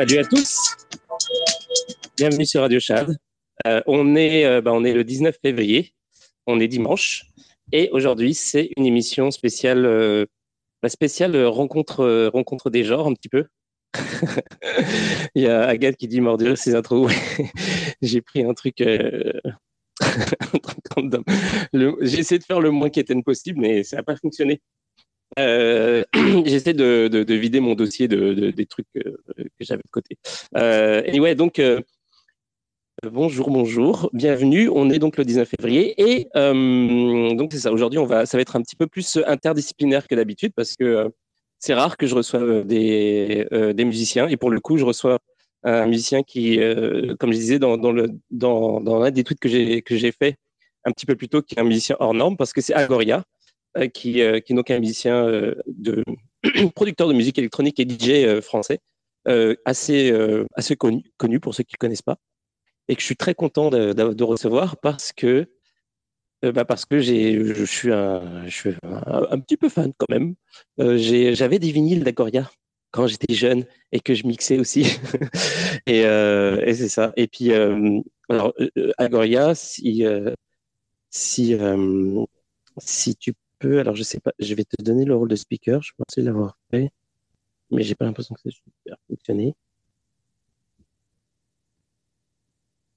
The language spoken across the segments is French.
Salut à tous. Bienvenue sur Radio Chad. Euh, on, est, euh, bah, on est le 19 février. On est dimanche. Et aujourd'hui, c'est une émission spéciale, euh, bah, spéciale rencontre, rencontre des genres, un petit peu. Il y a Agathe qui dit mordir ses intros. J'ai pris un truc. J'ai essayé de faire le moins quétaine possible, mais ça n'a pas fonctionné. Euh, j'essaie de, de, vider mon dossier de, des trucs que, j'avais de côté. Euh, anyway, donc euh, bonjour, bonjour, bienvenue. On est donc le 19 février et euh, donc c'est ça. Aujourd'hui, on va, ça va être un petit peu plus interdisciplinaire que d'habitude parce que c'est rare que je reçoive des, musiciens et pour le coup, je reçois un musicien qui, comme je disais dans, dans le dans, dans un des tweets que j'ai que j'ai fait un petit peu plus tôt, qui est un musicien hors norme parce que c'est Agoria. Euh, qui, euh, qui est donc un musicien euh, de producteur de musique électronique et DJ français, assez, assez connu, connu pour ceux qui ne connaissent pas, et que je suis très content de, recevoir parce que bah parce que j'ai, je suis, un, je suis un, petit peu fan quand même. j'avais des vinyles d'Agoria quand j'étais jeune et que je mixais aussi. et, et c'est ça. Et puis, alors, Agoria, si, si, si alors je sais pas, je vais te donner le rôle de speaker, je pensais l'avoir fait, mais j'ai pas l'impression que ça super fonctionné.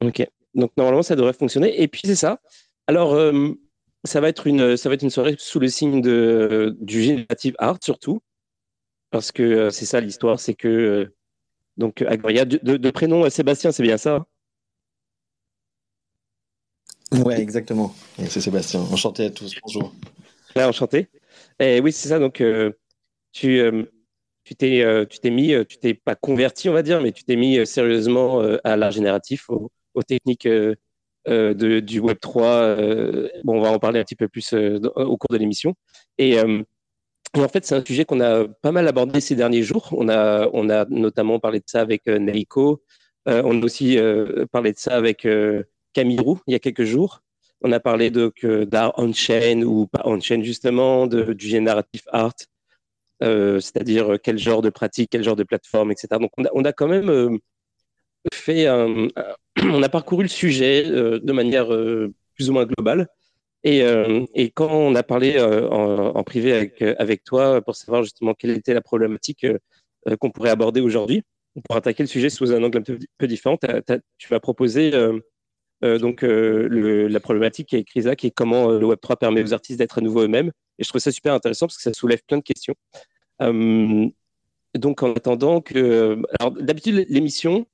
Ok, donc normalement ça devrait fonctionner. Et puis c'est ça. Alors euh, ça va être une ça va être une soirée sous le signe de du générative art surtout, parce que euh, c'est ça l'histoire, c'est que euh, donc Agoria de, de, prénom Sébastien, c'est bien ça. Ouais, exactement. C'est Sébastien. Enchanté à tous. Bonjour. Là, enchanté. Et oui, c'est ça. Donc, euh, tu, euh, tu t'es, euh, tu t'es mis, tu t'es pas converti, on va dire, mais tu t'es mis sérieusement à l'art génératif, aux, techniques de, du Web 3. bon, on va en parler un petit peu plus au cours de l'émission. Et, en fait, c'est un sujet qu'on a pas mal abordé ces derniers jours. On a, on a notamment parlé de ça avec euh, Naiko. Euh, on a aussi euh, parlé de ça avec euh, Camille Roux il y a quelques jours. On a parlé d'art on-chain ou pas on-chain justement, de, du générative art, c'est-à-dire quel genre de pratique, quel genre de plateforme, etc. Donc on a, quand même fait un, on a parcouru le sujet de manière plus ou moins globale. Et, euh, quand on a parlé euh, en, privé avec, euh, avec toi pour savoir justement quelle était la problématique euh, qu'on pourrait aborder aujourd'hui, pour attaquer le sujet sous un angle un peu, différent, tu m'as proposé donc le, la problématique qui est là, qui est comment le Web3 permet aux artistes d'être à nouveau eux-mêmes. Et je trouve ça super intéressant parce que ça soulève plein de questions. donc en attendant que, alors d'habitude l'émission,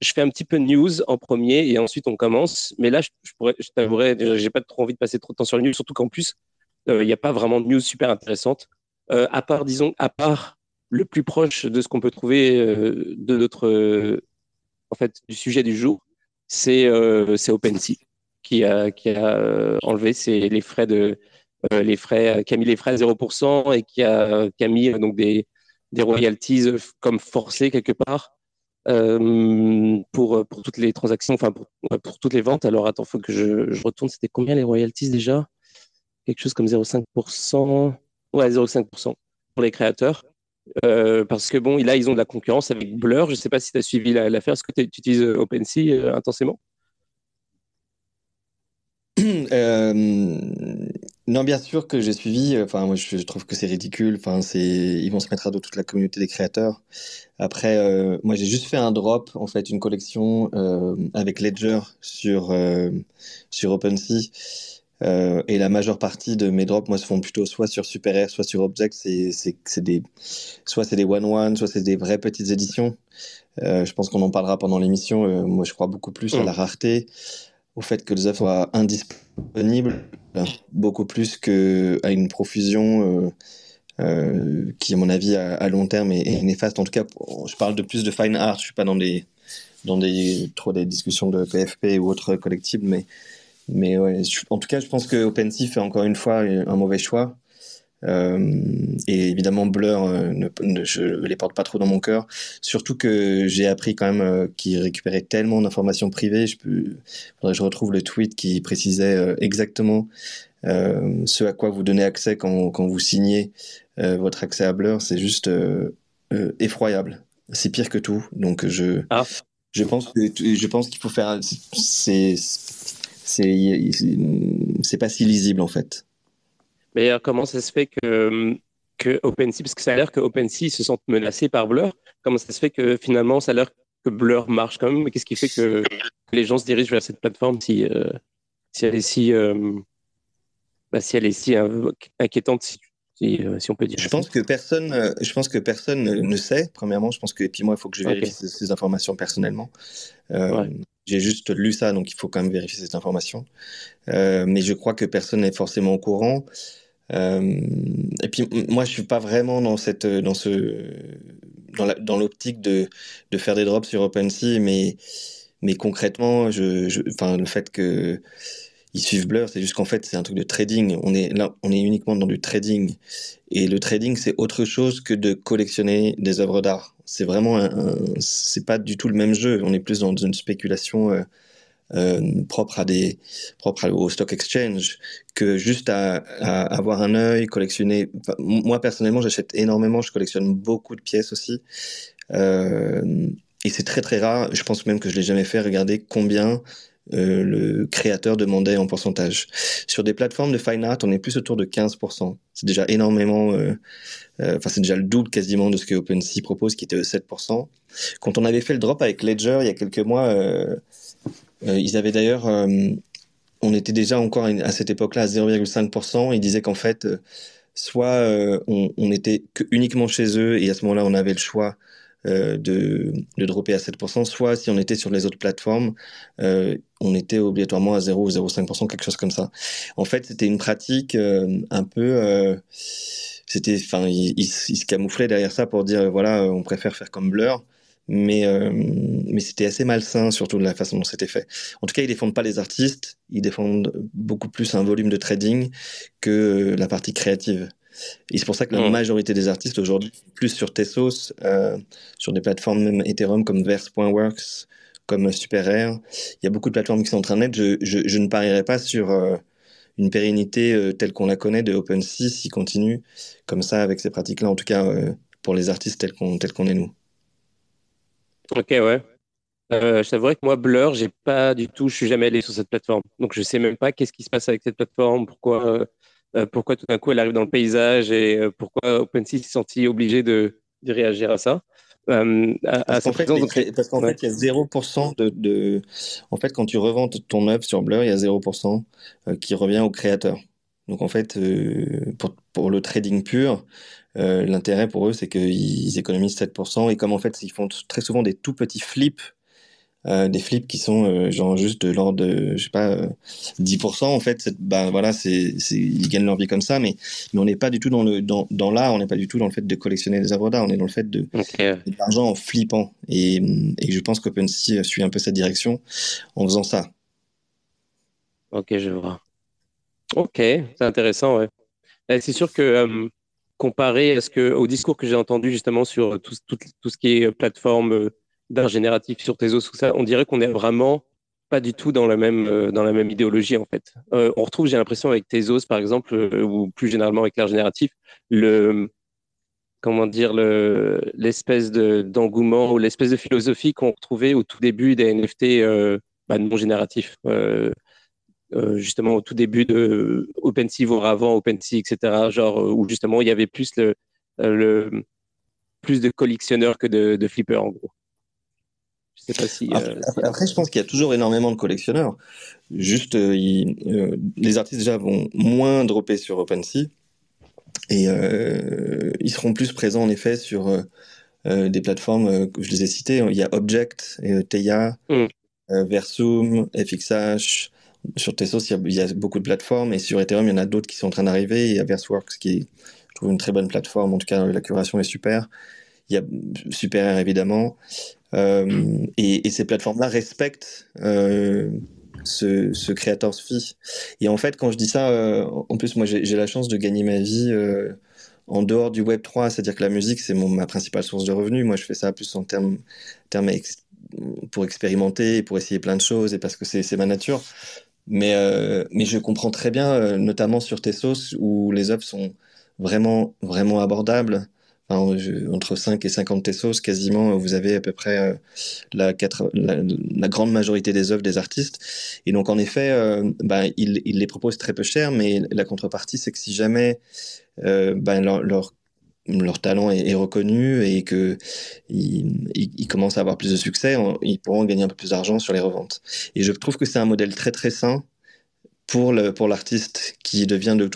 je fais un petit peu de news en premier et ensuite on commence. Mais là, je, je je t'avouerais, j'ai pas trop envie de passer trop de temps sur le news, surtout qu'en plus, euh, il n'y a pas vraiment de news super intéressante. Euh, à part, disons, à part le plus proche de ce qu'on peut trouver euh, de notre, en fait, du sujet du jour, c'est c'est OpenSea qui a a enlevé ses, les frais de les frais qui a mis les frais à 0% et qui a mis donc des royalties comme forcés quelque part euh, pour, toutes les transactions, enfin pour, pour toutes les ventes. Alors attends, faut que je, je retourne. C'était combien les royalties déjà? Quelque chose comme 0,5%. Ouais, 0,5% pour les créateurs. Euh, parce que bon, là, ils ont de la concurrence avec Blur. Je ne sais pas si tu as suivi l'affaire. Est-ce que tu utilises OpenSea euh, intensément? Euh, non, bien sûr que j'ai suivi. Euh, enfin, moi, je, trouve que c'est ridicule. Enfin, c'est, ils vont se mettre à dos toute la communauté des créateurs. Après, euh, moi, j'ai juste fait un drop, en fait, une collection euh, avec Ledger sur euh, sur OpenSea. Euh, et la majeure partie de mes drops, moi, se font plutôt soit sur SuperAir, soit sur Object. C'est, c'est, c'est des, soit c'est des one-one, soit c'est des vraies petites éditions. Euh, je pense qu'on en parlera pendant l'émission. moi, je crois beaucoup plus à la rareté au fait que les œuvres soient indisponibles, beaucoup plus qu'à une profusion euh, euh, qui, à mon avis, à, à long terme est, est, néfaste. En tout cas, je parle de plus de fine art, je suis pas dans des dans des trop des discussions de PFP ou autres collectibles, mais mais ouais, je, en tout cas, je pense que OpenSea fait encore une fois un mauvais choix. Euh, et évidemment, Blur, euh, ne, ne, je les porte pas trop dans mon cœur. Surtout que j'ai appris quand même euh, qu'ils récupéraient tellement d'informations privées. Je peux, faudrait que je retrouve le tweet qui précisait euh, exactement euh, ce à quoi vous donnez accès quand, quand vous signez votre accès à Blur. C'est juste effroyable. C'est pire que tout. Donc je, ah. je pense que je pense qu'il faut faire. C'est c'est c'est pas si lisible en fait. Mais comment ça se fait que, que OpenSea, parce que ça a l'air que OpenSea se sent menacé par Blur, comment ça se fait que finalement ça a l'air que Blur marche quand même? Mais qu'est-ce qui fait que les gens se dirigent vers cette plateforme si, euh, si elle est si, euh, bah, si elle est si inquiétante si, si, euh, si, on peut dire. Je pense que personne, je pense que personne ne sait. Premièrement, je pense que et puis moi, il faut que je vérifie okay. ces, ces, informations personnellement. Ouais. J'ai juste lu ça, donc il faut quand même vérifier cette information. mais je crois que personne n'est forcément au courant. Euh, et puis moi, je suis pas vraiment dans cette, dans ce, dans l'optique de, de faire des drops sur OpenSea, mais, mais concrètement, je, je, le fait que ils suivent Blur, c'est juste qu'en fait, c'est un truc de trading. On est là, on est uniquement dans du trading. Et le trading, c'est autre chose que de collectionner des œuvres d'art. C'est vraiment c'est pas du tout le même jeu. On est plus dans une spéculation euh, euh, propre à des propre au stock exchange que juste à, avoir un œil collectionner. Moi personnellement j'achète énormément. Je collectionne beaucoup de pièces aussi. Euh, et c'est très très rare. Je pense même que je l'ai jamais fait. Regarder combien euh, le créateur demandait en pourcentage. Sur des plateformes de fine art, on est plus autour de 15%. C'est déjà énormément, euh, euh, enfin c'est déjà le double quasiment de ce que OpenSea propose, qui était 7%. Quand on avait fait le drop avec Ledger il y a quelques mois, ils avaient d'ailleurs, on était déjà encore à cette époque-là à 0,5%. Ils disaient qu'en fait, soit on, était que uniquement chez eux et à ce moment-là, on avait le choix de, de dropper à 7%, soit si on était sur les autres plateformes, euh, on était obligatoirement à 0 ou 0,5%, quelque chose comme ça. En fait, c'était une pratique euh, un peu... Euh, c'était, enfin, ils, ils, ils, se camouflaient derrière ça pour dire, voilà, on préfère faire comme Blur mais euh, mais c'était assez malsain surtout de la façon dont c'était fait. En tout cas, ils défendent pas les artistes, ils défendent beaucoup plus un volume de trading que la partie créative. Et c'est pour ça que la hmm. majorité des artistes aujourd'hui, plus sur Tessos, euh, sur des plateformes même Ethereum comme Verse.works, comme SuperAir, il y a beaucoup de plateformes qui sont en train de naître. Je, je, je ne parierais pas sur euh, une pérennité euh, telle qu'on la connaît de OpenSea s'il continue comme ça avec ces pratiques-là, en tout cas pour les artistes tels qu'on est nous. Ok, ouais. Euh, je t'avouerais que moi, Blur, j'ai pas du tout, je suis jamais allé sur cette plateforme. Donc, je sais même pas qu'est-ce qui se passe avec cette plateforme, pourquoi, euh, pourquoi tout d'un coup elle arrive dans le paysage et euh, pourquoi OpenSea s'est senti obligé de, de, réagir à ça? Euh, à, parce qu'en fait, il y a 0% de, de, en fait, quand tu revends ton œuvre sur Blur, il y a 0% qui revient au créateur. Donc, en fait, pour, pour le trading pur, l'intérêt pour eux, c'est qu'ils économisent 7%. Et comme en fait, ils font très souvent des tout petits flips euh, des flips qui sont euh, genre juste de l'ordre de je sais pas 10% euh, en fait bah voilà c'est ils gagnent leur vie comme ça mais mais on n'est pas du tout dans le dans, dans l'art on n'est pas du tout dans le fait de collectionner des œuvres d'art on est dans le fait de, de l'argent en flippant. Et, et je pense qu'OpenSea suit un peu cette direction en faisant ça. Ok je vois. Ok c'est intéressant ouais. C'est sûr que comparé à ce que au discours que j'ai entendu justement sur tout, tout, tout ce qui est plateforme d'art génératif sur tes os, tout ça, on dirait qu'on est vraiment pas du tout dans la même euh, dans la même idéologie en fait. Euh, on retrouve, j'ai l'impression, avec Tezos par exemple, euh, ou plus généralement avec l'art génératif, le comment dire le l'espèce de d'engouement ou l'espèce de philosophie qu'on retrouvait au tout début des NFT bah, non génératifs. justement au tout début de OpenSea, avant OpenSea, etc. Genre où justement il y avait plus le, le plus de collectionneurs que de, de flippers en gros. Euh, après, je pense qu'il y a toujours énormément de collectionneurs. Juste, euh, euh, les artistes déjà vont moins dropper sur OpenSea et ils seront plus présents en effet sur des plateformes que je les ai citées. Il y a Object, Teia, mm. Versum, FXH. Sur Tesos, il y, a, beaucoup de plateformes et sur Ethereum, il y en a d'autres qui sont en train d'arriver. Il y a Verseworks qui est, je trouve, une très bonne plateforme. En tout cas, la curation est super. Il y a SuperR évidemment. Euh, et, ces plateformes-là respectent euh, ce, ce creator's fee. Et en fait, quand je dis ça, euh, en plus, moi, j'ai la chance de gagner ma vie en dehors du Web 3, c'est-à-dire que la musique, c'est ma principale source de revenus. Moi, je fais ça plus en termes, pour expérimenter pour essayer plein de choses et parce que c'est ma nature. Mais, je comprends très bien, notamment sur Tessos, où les œuvres sont vraiment, vraiment abordables entre 5 et 50 tesos, quasiment, vous avez à peu près euh, la, grande majorité des œuvres des artistes. Et donc, en effet, euh, ben, ils, les proposent très peu cher, mais la contrepartie, c'est que si jamais euh, ben, leur, talent est, reconnu et que ils, commencent à avoir plus de succès, ils pourront gagner un peu plus d'argent sur les reventes. Et je trouve que c'est un modèle très très sain pour pour l'artiste qui devient de,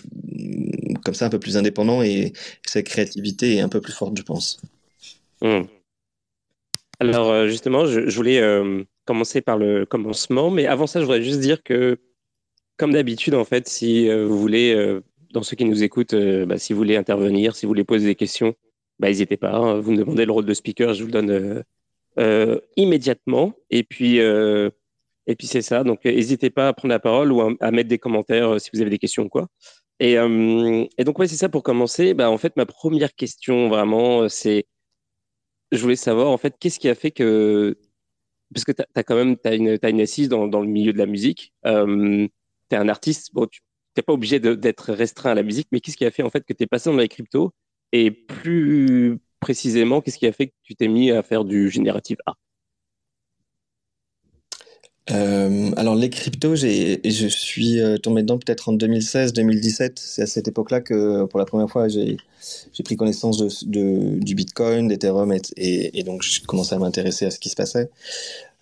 comme ça un peu plus indépendant et sa créativité est un peu plus forte, je pense. Hmm. Alors euh, justement, je, voulais euh, commencer par le commencement, mais avant ça, je voudrais juste dire que, comme d'habitude, en fait, si euh, vous voulez, dans ceux qui nous écoutent, bah, si vous voulez intervenir, si vous voulez poser des questions, bah, n'hésitez pas. Hein. vous me demandez le rôle de speaker, je vous le donne immédiatement. Et puis et puis c'est ça. Donc n'hésitez pas à prendre la parole ou à, mettre des commentaires si vous avez des questions quoi. Et, euh, et donc, ouais, c'est ça pour commencer. Bah, en fait, ma première question, vraiment, euh, c'est je voulais savoir, en fait, qu'est-ce qui a fait que. Parce que tu as, quand même as une, as une assise dans, le milieu de la musique. Euh, tu es un artiste. Bon, tu n'es pas obligé d'être restreint à la musique, mais qu'est-ce qui a fait, en fait, que tu es passé dans les cryptos? Et plus précisément, qu'est-ce qui a fait que tu t'es mis à faire du génératif art? Euh, alors les cryptos, je suis euh, tombé dedans peut-être en 2016-2017. C'est à cette époque-là que pour la première fois j'ai, pris connaissance de, du Bitcoin, d'Ethereum et, et, donc j'ai commencé à m'intéresser à ce qui se passait.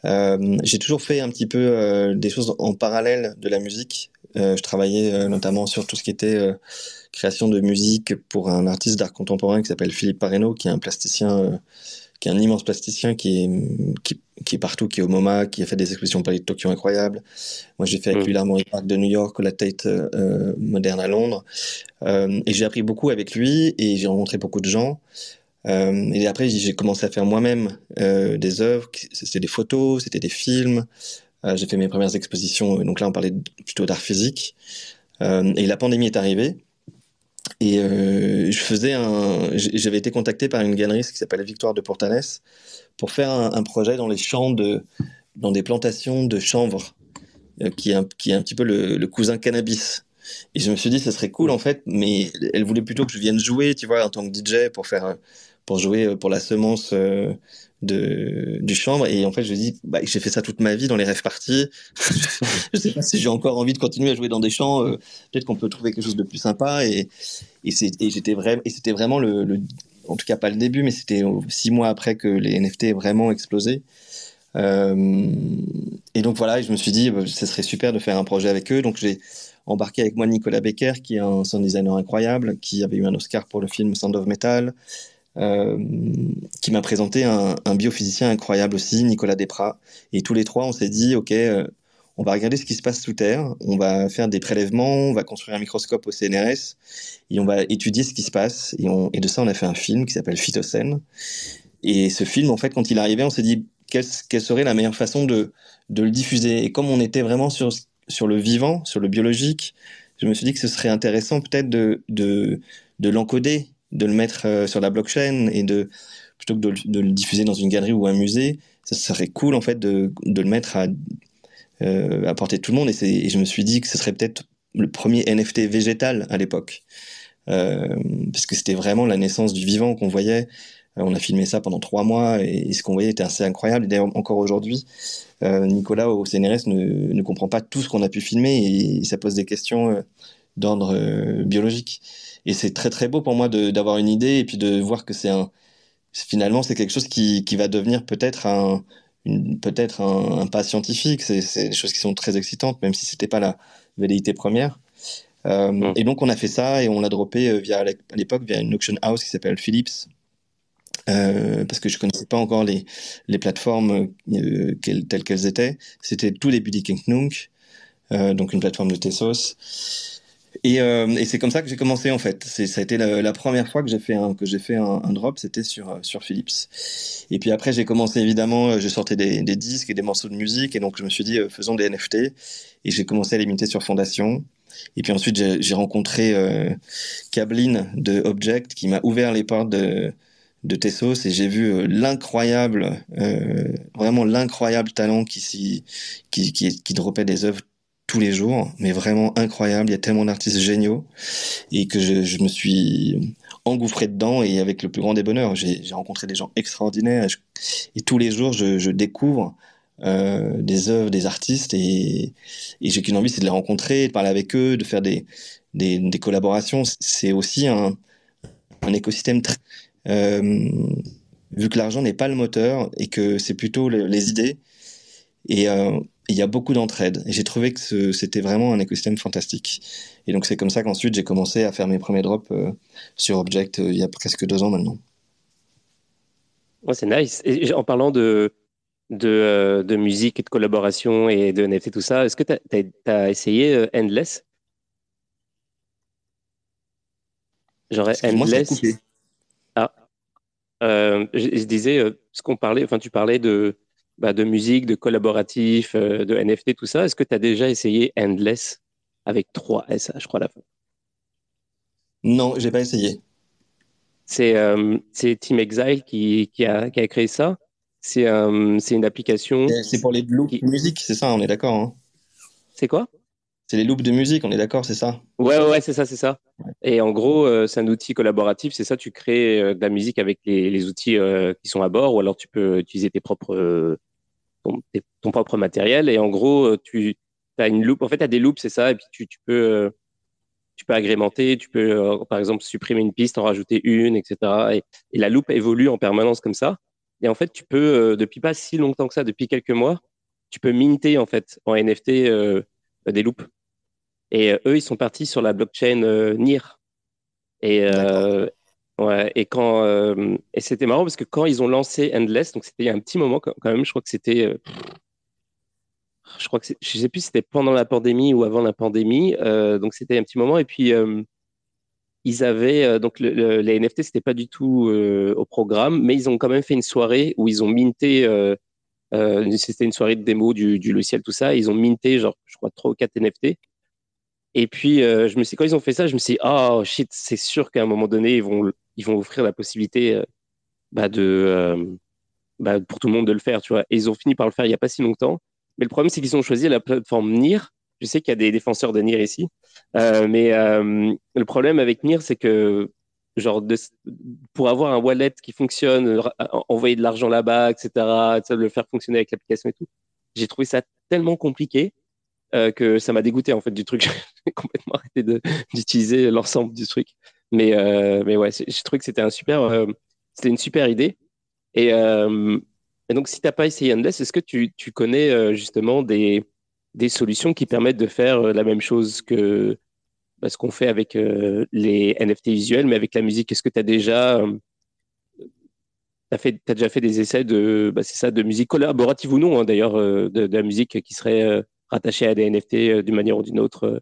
Euh, j'ai toujours fait un petit peu des choses en parallèle de la musique. Je travaillais notamment sur tout ce qui était création de musique pour un artiste d'art contemporain qui s'appelle Philippe Pareno, qui est un plasticien qui est un immense plasticien qui, qui, est partout, qui est au MoMA, qui a fait des expositions Paris de Tokyo incroyables. Moi, j'ai fait avec mm. lui l'Armory Park de New York, la Tate euh, moderne à Londres. Euh, et j'ai appris beaucoup avec lui et j'ai rencontré beaucoup de gens. Euh, et après, j'ai commencé à faire moi-même euh, des œuvres. C'était des photos, c'était des films. Euh, j'ai fait mes premières expositions. Donc là, on parlait plutôt d'art physique. et la pandémie est arrivée. Et je faisais un, j'avais été contacté par une galeriste qui s'appelle Victoire de Portanès pour faire un, projet dans les champs de, dans des plantations de chanvre, qui, est un, qui est un petit peu le, le cousin cannabis. Et je me suis dit, ce serait cool en fait, mais elle voulait plutôt que je vienne jouer, tu vois, en tant que DJ pour faire, pour jouer pour la semence de, du chambre. Et en fait, je dis, bah, j'ai fait ça toute ma vie dans les rêves parties. je sais pas si j'ai encore envie de continuer à jouer dans des champs. Euh, peut-être qu'on peut trouver quelque chose de plus sympa. Et, et, c'était vraiment le, en tout cas pas le début, mais c'était six mois après que les NFT aient vraiment explosé. Euh, et donc voilà, je me suis dit, bah, ce serait super de faire un projet avec eux. Donc j'ai embarqué avec moi Nicolas Becker, qui est un sound designer incroyable, qui avait eu un Oscar pour le film Sound of Metal, euh, qui m'a présenté un, biophysicien incroyable aussi, Nicolas Desprats. Et tous les trois, on s'est dit, OK, euh, on va regarder ce qui se passe sous terre, on va faire des prélèvements, on va construire un microscope au CNRS, et on va étudier ce qui se passe. Et, de ça, on a fait un film qui s'appelle Phytocène. Et ce film, en fait, quand il arrivait, on s'est dit, quelle, serait la meilleure façon de, de le diffuser? Et comme on était vraiment sur, sur le vivant, sur le biologique, je me suis dit que ce serait intéressant peut-être de, de l'encoder de le mettre euh, sur la blockchain et de plutôt que de, le diffuser dans une galerie ou un musée, ça serait cool en fait de, le mettre à, euh, à portée de tout le monde. Et, je me suis dit que ce serait peut-être le premier NFT végétal à l'époque, euh, parce que c'était vraiment la naissance du vivant qu'on voyait. On a filmé ça pendant trois mois et, ce qu'on voyait était assez incroyable. D'ailleurs, encore aujourd'hui, Nicolas au CNRS ne, ne, comprend pas tout ce qu'on a pu filmer et ça pose des questions d'ordre biologique. Et c'est très très beau pour moi d'avoir une idée et puis de voir que c'est un finalement c'est quelque chose qui, qui va devenir peut-être un peut-être un, pas scientifique. C'est des choses qui sont très excitantes, même si c'était pas la velléité première. Euh, mmh. Et donc on a fait ça et on l'a droppé euh, via à l'époque via une auction house qui s'appelle Philips. Euh, parce que je connaissais pas encore les, les plateformes euh, telles qu'elles étaient. C'était tout début d'Ikinknunk, euh, donc une plateforme de Tessos. Et, euh, et c'est comme ça que j'ai commencé en fait. Ça a été la, première fois que j'ai fait un, que j'ai fait un, drop, c'était sur, euh, sur Philips. Et puis après, j'ai commencé évidemment, euh, j'ai sorti des, des, disques et des morceaux de musique, et donc je me suis dit, faisons des NFT. Et j'ai commencé à les limiter sur Fondation. Et puis ensuite, j'ai, rencontré euh, de Object qui m'a ouvert les portes de, de Tessos et j'ai vu l'incroyable, vraiment l'incroyable talent qui, qui, qui, qui dropait des œuvres tous les jours, mais vraiment incroyable. Il y a tellement d'artistes géniaux et que je, me suis engouffré dedans et avec le plus grand des bonheurs. J'ai rencontré des gens extraordinaires et, tous les jours je, découvre euh, des œuvres, des artistes et, j'ai qu'une envie, c'est de les rencontrer, de parler avec eux, de faire des, collaborations. C'est aussi un, un écosystème très, euh, vu que l'argent n'est pas le moteur et que c'est plutôt les, idées. Et euh, il y a beaucoup d'entraide. Et j'ai trouvé que c'était vraiment un écosystème fantastique. Et donc c'est comme ça qu'ensuite j'ai commencé à faire mes premiers drops euh, sur Object euh, il y a presque deux ans maintenant. Ouais, c'est nice. Et en parlant de, de, euh, de, musique et de collaboration et de NFT tout ça, est-ce que tu as, essayé Endless? J'aurais Endless. ah. je, je, disais, ce qu'on parlait, enfin tu parlais de bah, de musique, de collaboratif, euh, de NFT, tout ça. Est-ce que tu as déjà essayé Endless avec 3 S, je crois, à la fin? Non, j'ai pas essayé. C'est euh, Team Exile qui, qui, a, qui, a, créé ça. C'est euh, une application. C'est pour les loops de musique, c'est ça, on est d'accord. Hein? C'est quoi? C'est les loops de musique, on est d'accord, c'est ça? Ouais, ouais, c'est ça, c'est ça. Et en gros, euh, c'est un outil collaboratif, c'est ça, tu crées de la musique avec les, les outils qui sont à bord, ou alors tu peux utiliser tes propres ton, propre matériel. Et en gros, euh, tu as une loupe. En fait, tu as des loupes, c'est ça. Et puis, tu, peux, euh, tu peux agrémenter. Tu peux, euh, par exemple, supprimer une piste, en rajouter une, etc. Et, et, la loupe évolue en permanence comme ça. Et en fait, tu peux, depuis pas si longtemps que ça, depuis quelques mois, tu peux minter, en fait, en NFT, des loupes. Et eux, ils sont partis sur la blockchain NIR. Et, Ouais, et quand euh, et c'était marrant parce que quand ils ont lancé Endless, donc c'était il y a un petit moment quand même, je crois que c'était, euh, je crois que je sais plus si c'était pendant la pandémie ou avant la pandémie, euh, donc c'était un petit moment et puis ils avaient donc les NFT c'était pas du tout au programme, mais ils ont quand même fait une soirée où ils ont minté, c'était une soirée de démo du, du, logiciel tout ça, ils ont minté genre je crois trois ou quatre NFT Et puis, je me suis, quand ils ont fait ça, je me suis dit, oh shit, c'est sûr qu'à un moment donné, ils vont, ils vont offrir la possibilité bah, de, bah, pour tout le monde de le faire, tu vois. Et ils ont fini par le faire il n'y a pas si longtemps. Mais le problème, c'est qu'ils ont choisi la plateforme NIR. Je sais qu'il y a des défenseurs de NIR ici. mais le problème avec NIR, c'est que genre pour avoir un wallet qui fonctionne, envoyer de l'argent là-bas, etc., le faire fonctionner avec l'application et tout. J'ai trouvé ça tellement compliqué euh, que ça m'a dégoûté en fait du truc. J'ai complètement arrêté d'utiliser l'ensemble du truc. Mais euh, mais ouais, j'ai trouvé que c'était un super, euh, une super idée. Et, et donc si t'as pas essayé Endless, est-ce que tu, tu connais justement des des solutions qui permettent de faire la même chose que bah, ce qu'on fait avec les NFT visuels, mais avec la musique, est-ce que tu as déjà tu fait, as déjà fait des essais de, bah, c'est ça, de musique collaborative ou non, hein, d'ailleurs, de, la musique qui serait rattaché à des NFT euh, d'une manière ou d'une autre.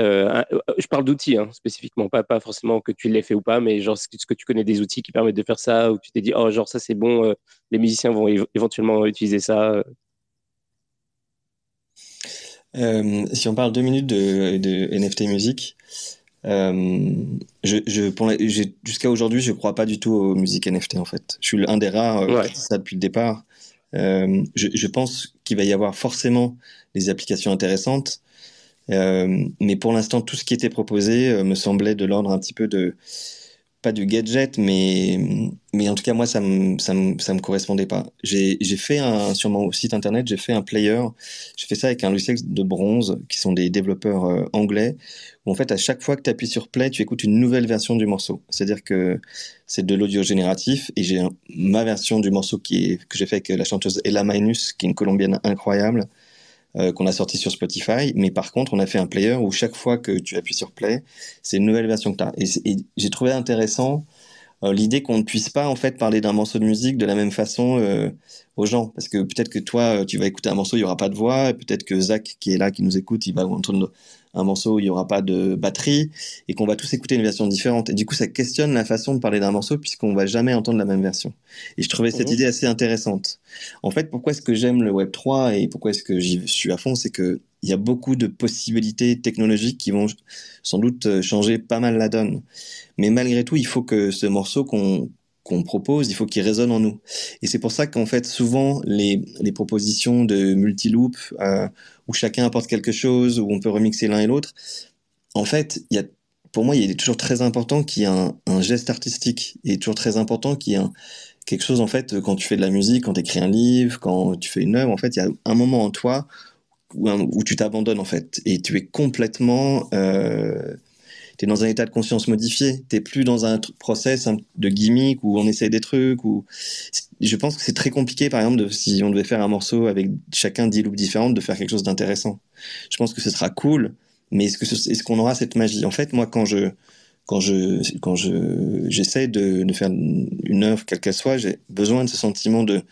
Euh, euh, je parle d'outils hein, spécifiquement, pas, pas forcément que tu l'aies fait ou pas, mais genre ce que tu connais des outils qui permettent de faire ça, ou tu t'es dit, oh, genre ça c'est bon, les musiciens vont éventuellement utiliser ça. si on parle deux minutes de, de NFT musique, je, je, jusqu'à aujourd'hui, je crois pas du tout aux musiques NFT en fait. Je suis un des rares ouais. ça depuis le départ. Euh, je, je, pense qu'il va y avoir forcément des applications intéressantes, euh, mais pour l'instant, tout ce qui était proposé euh, me semblait de l'ordre un petit peu de pas du gadget, mais, mais en tout cas, moi, ça me, ça me, ça me correspondait pas. J'ai fait un, sur mon site internet, j'ai fait un player. J'ai fait ça avec un logiciel de bronze, qui sont des développeurs euh, anglais, où en fait, à chaque fois que tu appuies sur play, tu écoutes une nouvelle version du morceau. C'est-à-dire que c'est de l'audio génératif, et j'ai ma version du morceau qui est, que j'ai fait avec la chanteuse Ella Minus, qui est une colombienne incroyable. Euh, qu'on a sorti sur Spotify. Mais par contre, on a fait un player où chaque fois que tu appuies sur play, c'est une nouvelle version que tu as. Et, j'ai trouvé intéressant euh, l'idée qu'on ne puisse pas en fait parler d'un morceau de musique de la même façon euh, aux gens. Parce que peut-être que toi, tu vas écouter un morceau, il n'y aura pas de voix. Peut-être que Zach, qui est là, qui nous écoute, il va entendre un morceau où il n'y aura pas de batterie et qu'on va tous écouter une version différente. Et du coup, ça questionne la façon de parler d'un morceau puisqu'on va jamais entendre la même version. Et je trouvais cette mhm. idée assez intéressante. En fait, pourquoi est-ce que j'aime le Web 3 et pourquoi est-ce que j'y suis à fond, c'est que il y a beaucoup de possibilités technologiques qui vont sans doute changer pas mal la donne. Mais malgré tout, il faut que ce morceau qu'on qu'on propose, il faut qu'il résonne en nous. Et c'est pour ça qu'en fait, souvent, les, les propositions de multi-loop, euh, où chacun apporte quelque chose, où on peut remixer l'un et l'autre, en fait, il y a, pour moi, il est toujours très important qu'il y ait un, geste artistique. Il est toujours très important qu'il y ait quelque chose, en fait, quand tu fais de la musique, quand tu écris un livre, quand tu fais une œuvre, en fait, il y a un moment en toi où, tu t'abandonnes, en fait. Et tu es complètement... Euh, es dans un état de conscience modifié. Tu plus dans un process de gimmick où on essaie des trucs. Où... Je pense que c'est très compliqué, par exemple, si on devait faire un morceau avec chacun 10 loops différentes, de faire quelque chose d'intéressant. Je pense que ce sera cool, mais est-ce qu'on aura cette magie? En fait, moi, quand je quand je quand je j'essaie de, de faire une œuvre quelle qu'elle soit, j'ai besoin de ce sentiment de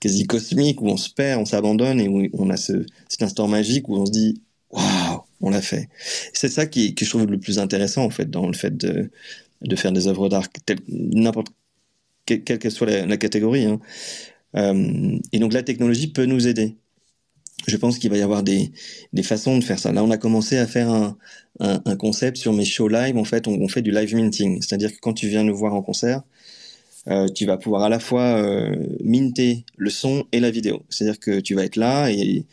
quasi cosmique où on se perd, on s'abandonne et où on a ce, cet instant magique où on se dit waouh on l'a fait. C'est ça qui, qui, je trouve le plus intéressant en fait dans le fait de, de faire des œuvres d'art, n'importe quelle, que soit la, catégorie. Hein. Euh, et donc la technologie peut nous aider. Je pense qu'il va y avoir des, des, façons de faire ça. Là, on a commencé à faire un, un, concept sur mes shows live. En fait, on, fait du live minting, c'est-à-dire que quand tu viens nous voir en concert, euh, tu vas pouvoir à la fois euh, minter le son et la vidéo. C'est-à-dire que tu vas être là et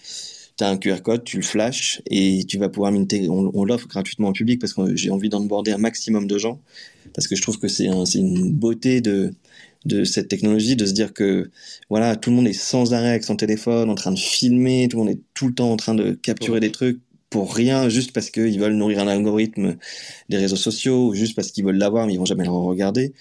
tu as un QR code, tu le flashes et tu vas pouvoir minter. On, l'offre gratuitement au public parce que j'ai envie d'onboarder un maximum de gens parce que je trouve que c'est une beauté de, cette technologie de se dire que voilà tout le monde est sans arrêt avec son téléphone en train de filmer tout le monde est tout le temps en train de capturer des trucs pour rien juste parce qu'ils veulent nourrir un algorithme des réseaux sociaux ou juste parce qu'ils veulent l'avoir mais ils vont jamais le regarder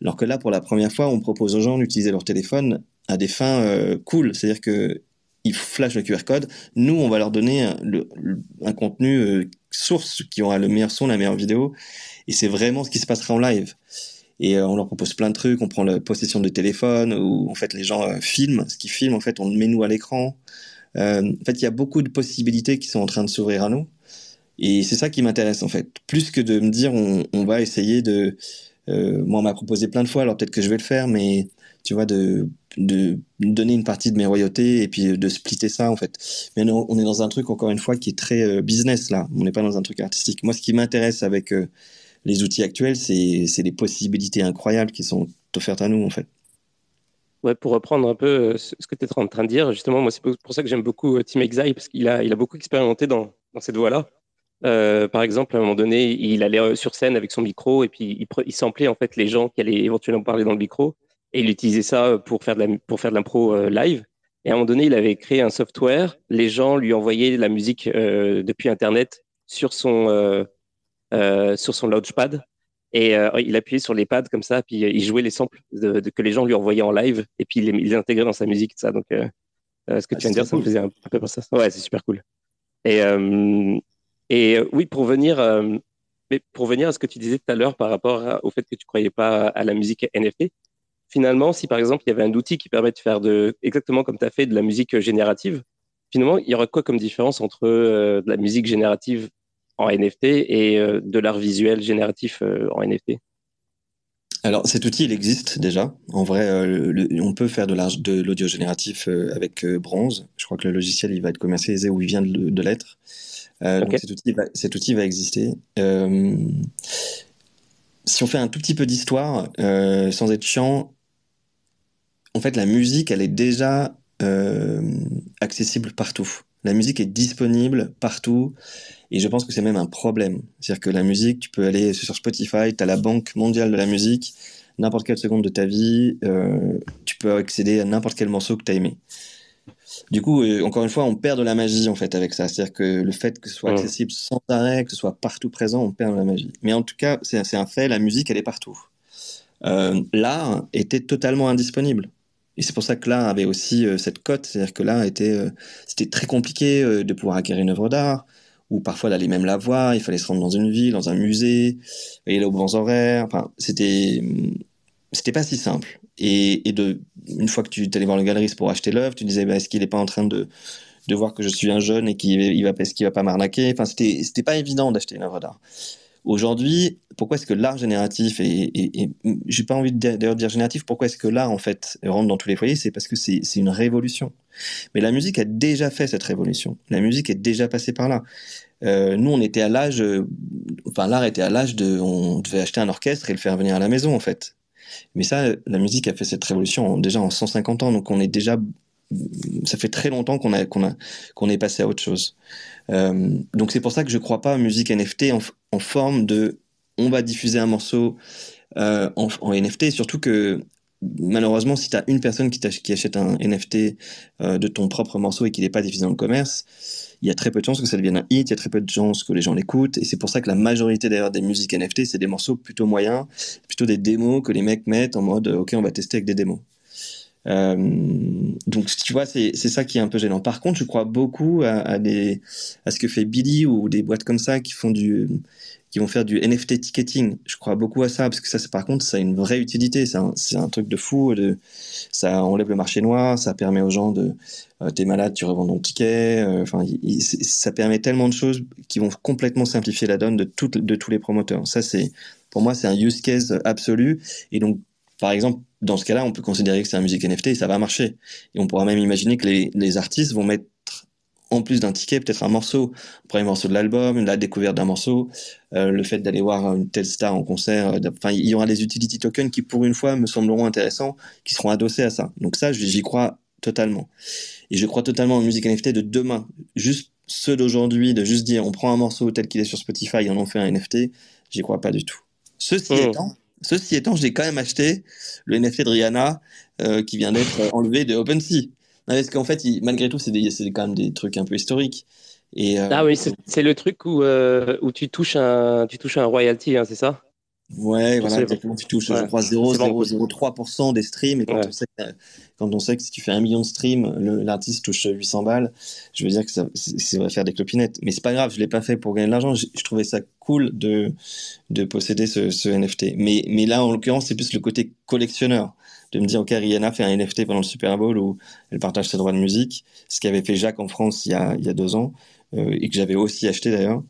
alors que là pour la première fois on propose aux gens d'utiliser leur téléphone à des fins euh, cool c'est à dire que ils flashent le QR code. Nous, on va leur donner un, contenu euh, source qui aura le meilleur son, la meilleure vidéo. Et c'est vraiment ce qui se passera en live. Et euh, on leur propose plein de trucs. On prend la possession de téléphone où en fait les gens euh, filment. Ce qu'ils filment, en fait, on le met nous à l'écran. en fait, il y a beaucoup de possibilités qui sont en train de s'ouvrir à nous. Et c'est ça qui m'intéresse en fait. Plus que de me dire on, on va essayer de moi, on m'a proposé plein de fois, alors peut-être que je vais le faire, mais tu vois, de, de donner une partie de mes royautés et puis de splitter ça, en fait. Mais on est dans un truc, encore une fois, qui est très business, là. On n'est pas dans un truc artistique. Moi, ce qui m'intéresse avec les outils actuels, c'est les possibilités incroyables qui sont offertes à nous, en fait. Ouais, pour reprendre un peu euh, ce que tu es en train de dire, justement, moi, c'est pour ça que j'aime beaucoup euh, Team Exile, parce qu'il a, il a beaucoup expérimenté dans, dans cette voie-là. Euh, par exemple, à un moment donné, il allait sur scène avec son micro et puis il, il samplait en fait les gens qui allaient éventuellement parler dans le micro et il utilisait ça pour faire de la, pour faire de l'impro live. Et à un moment donné, il avait créé un software. Les gens lui envoyaient la musique depuis Internet sur son sur son launchpad et euh, il appuyait sur les pads comme ça, puis euh, il jouait les samples de, que les gens lui envoyaient en live, et puis il les, intégrait dans sa musique, ça. Donc, euh, ce que tu viens de dire, ça me faisait un, peu penser ça. Ouais, c'est super cool. Et, et oui, pour venir, mais pour venir à ce que tu disais tout à l'heure par rapport au fait que tu croyais pas à la musique NFT, finalement, si par exemple il y avait un outil qui permet de faire de, exactement comme tu as fait, de la musique générative, finalement, il y aurait quoi comme différence entre de la musique générative en NFT et euh, de l'art visuel génératif euh, en NFT alors cet outil, il existe déjà. En vrai, euh, on peut faire de l'audio génératif avec Bronze. Je crois que le logiciel, il va être commercialisé ou il vient de, l'être. Donc cet outil, va, cet outil va exister. si on fait un tout petit peu d'histoire, sans être chiant, en fait, la musique, elle est déjà accessible partout. La musique est disponible partout. Et je pense que c'est même un problème. C'est-à-dire que la musique, tu peux aller sur Spotify, tu as la banque mondiale de la musique, n'importe quelle seconde de ta vie, euh, tu peux accéder à n'importe quel morceau que tu as aimé. Du coup, euh, encore une fois, on perd de la magie en fait avec ça. C'est-à-dire que le fait que ce soit accessible sans arrêt, que ce soit partout présent, on perd de la magie. Mais en tout cas, c'est un fait, la musique, elle est partout. Euh, l'art était totalement indisponible. Et c'est pour ça que l'art avait aussi cette cote, c'est-à-dire que l'art était, c'était très compliqué de pouvoir acquérir une œuvre d'art ou parfois d'aller même la voir. Il fallait se rendre dans une ville, dans un musée, et là aux bons horaires. Enfin, c'était c'était pas si simple. Et, de une fois que tu allais voir le galeriste pour acheter l'œuvre, tu disais bah, est-ce qu'il est pas en train de de voir que je suis un jeune et qu'il il va est-ce qu'il va pas m'arnaquer? Enfin, c'était c'était pas évident d'acheter une œuvre d'art. Aujourd'hui, pourquoi est-ce que l'art génératif et, et, et j'ai pas envie d'ailleurs dire génératif, pourquoi est-ce que l'art en fait rentre dans tous les foyers? C'est parce que c'est une révolution. Mais la musique a déjà fait cette révolution. La musique est déjà passée par là. Euh, nous, on était à l'âge, euh, enfin l'art était à l'âge de, on devait acheter un orchestre et le faire venir à la maison en fait. Mais ça, la musique a fait cette révolution déjà en 150 ans, donc on est déjà, ça fait très longtemps qu'on a qu'on est passé à autre chose. Euh, donc c'est pour ça que je crois pas à musique NFT en, forme de, on va diffuser un morceau en, en, NFT, surtout que malheureusement, si tu as une personne qui, qui, achète un NFT de ton propre morceau et qu'il n'est pas diffusé dans le commerce, il y a très peu de chances que ça devienne un hit, il y a très peu de chances que les gens l'écoutent, et c'est pour ça que la majorité des musiques NFT, c'est des morceaux plutôt moyens, plutôt des démos que les mecs mettent en mode ok, on va tester avec des démos. Euh, donc tu vois, c'est ça qui est un peu gênant. Par contre, je crois beaucoup à, des, à ce que fait Billy ou des boîtes comme ça qui font du qui vont faire du NFT ticketing. Je crois beaucoup à ça parce que ça, par contre, ça a une vraie utilité. C'est un, truc de fou. De, ça enlève le marché noir. Ça permet aux gens de, euh, t'es malade, tu revends ton ticket. Euh, enfin, ça permet tellement de choses qui vont complètement simplifier la donne de, tout, de tous les promoteurs. Ça, c'est, pour moi, c'est un use case absolu. Et donc, par exemple, dans ce cas-là, on peut considérer que c'est un musique NFT et ça va marcher. Et on pourra même imaginer que les artistes vont mettre en plus d'un ticket, peut-être un morceau, un premier morceau de l'album, la découverte d'un morceau, euh, le fait d'aller voir une telle star en concert. Euh, enfin, il y aura des utility tokens qui, pour une fois, me sembleront intéressants, qui seront adossés à ça. Donc ça, j'y crois totalement. Et je crois totalement en musique NFT de demain. Juste ceux d'aujourd'hui, de juste dire on prend un morceau tel qu'il est sur Spotify et on en fait un NFT, j'y crois pas du tout. Ceci hmm. étant, ceci étant, j'ai quand même acheté le NFT de Rihanna euh, qui vient d'être enlevé de OpenSea parce qu'en fait, malgré tout, c'est quand même des trucs un peu historiques. Et, euh, ah oui, c'est le truc où, euh, où tu, touches un, tu touches un royalty, hein, c'est ça? Ouais, voilà, exactement. Tu touches, je crois, 0,003% des streams. Et quand, on sait que, quand on sait que si tu fais un million de streams, l'artiste touche 800 balles, je veux dire que ça, ça va faire des clopinettes. Mais c'est pas grave, je l'ai pas fait pour gagner de l'argent. Je, trouvais ça cool de, de posséder ce, ce NFT. Mais, mais là, en l'occurrence, c'est plus le côté collectionneur de me dire, OK, Rihanna fait un NFT pendant le Super Bowl où elle partage ses droits de musique, ce qu'avait fait Jacques en France il y a, deux ans, euh, et que j'avais aussi acheté d'ailleurs.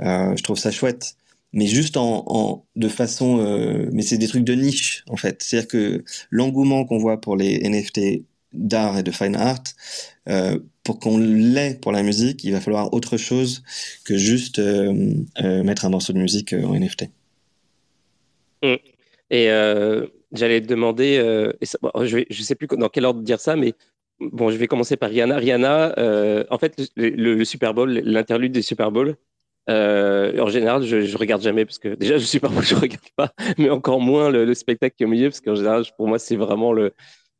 Euh, je trouve ça chouette. mais juste en, de façon, euh, mais c'est des trucs de niche en fait. C'est-à-dire que l'engouement qu'on voit pour les NFT d'art et de fine art, pour qu'on l'ait pour la musique, il va falloir autre chose que juste mettre un morceau de musique en NFT. Mm. Et j'allais te demander, je, ne sais plus dans quel ordre dire ça, mais bon, je vais commencer par Rihanna. Rihanna, en fait, le Super Bowl, l'interlude des Super Bowl, euh, en général, je, je regarde jamais parce que déjà, suis pas moi, je regarde pas, mais encore moins le, spectacle qui est au milieu parce qu'en général, pour moi, c'est vraiment le,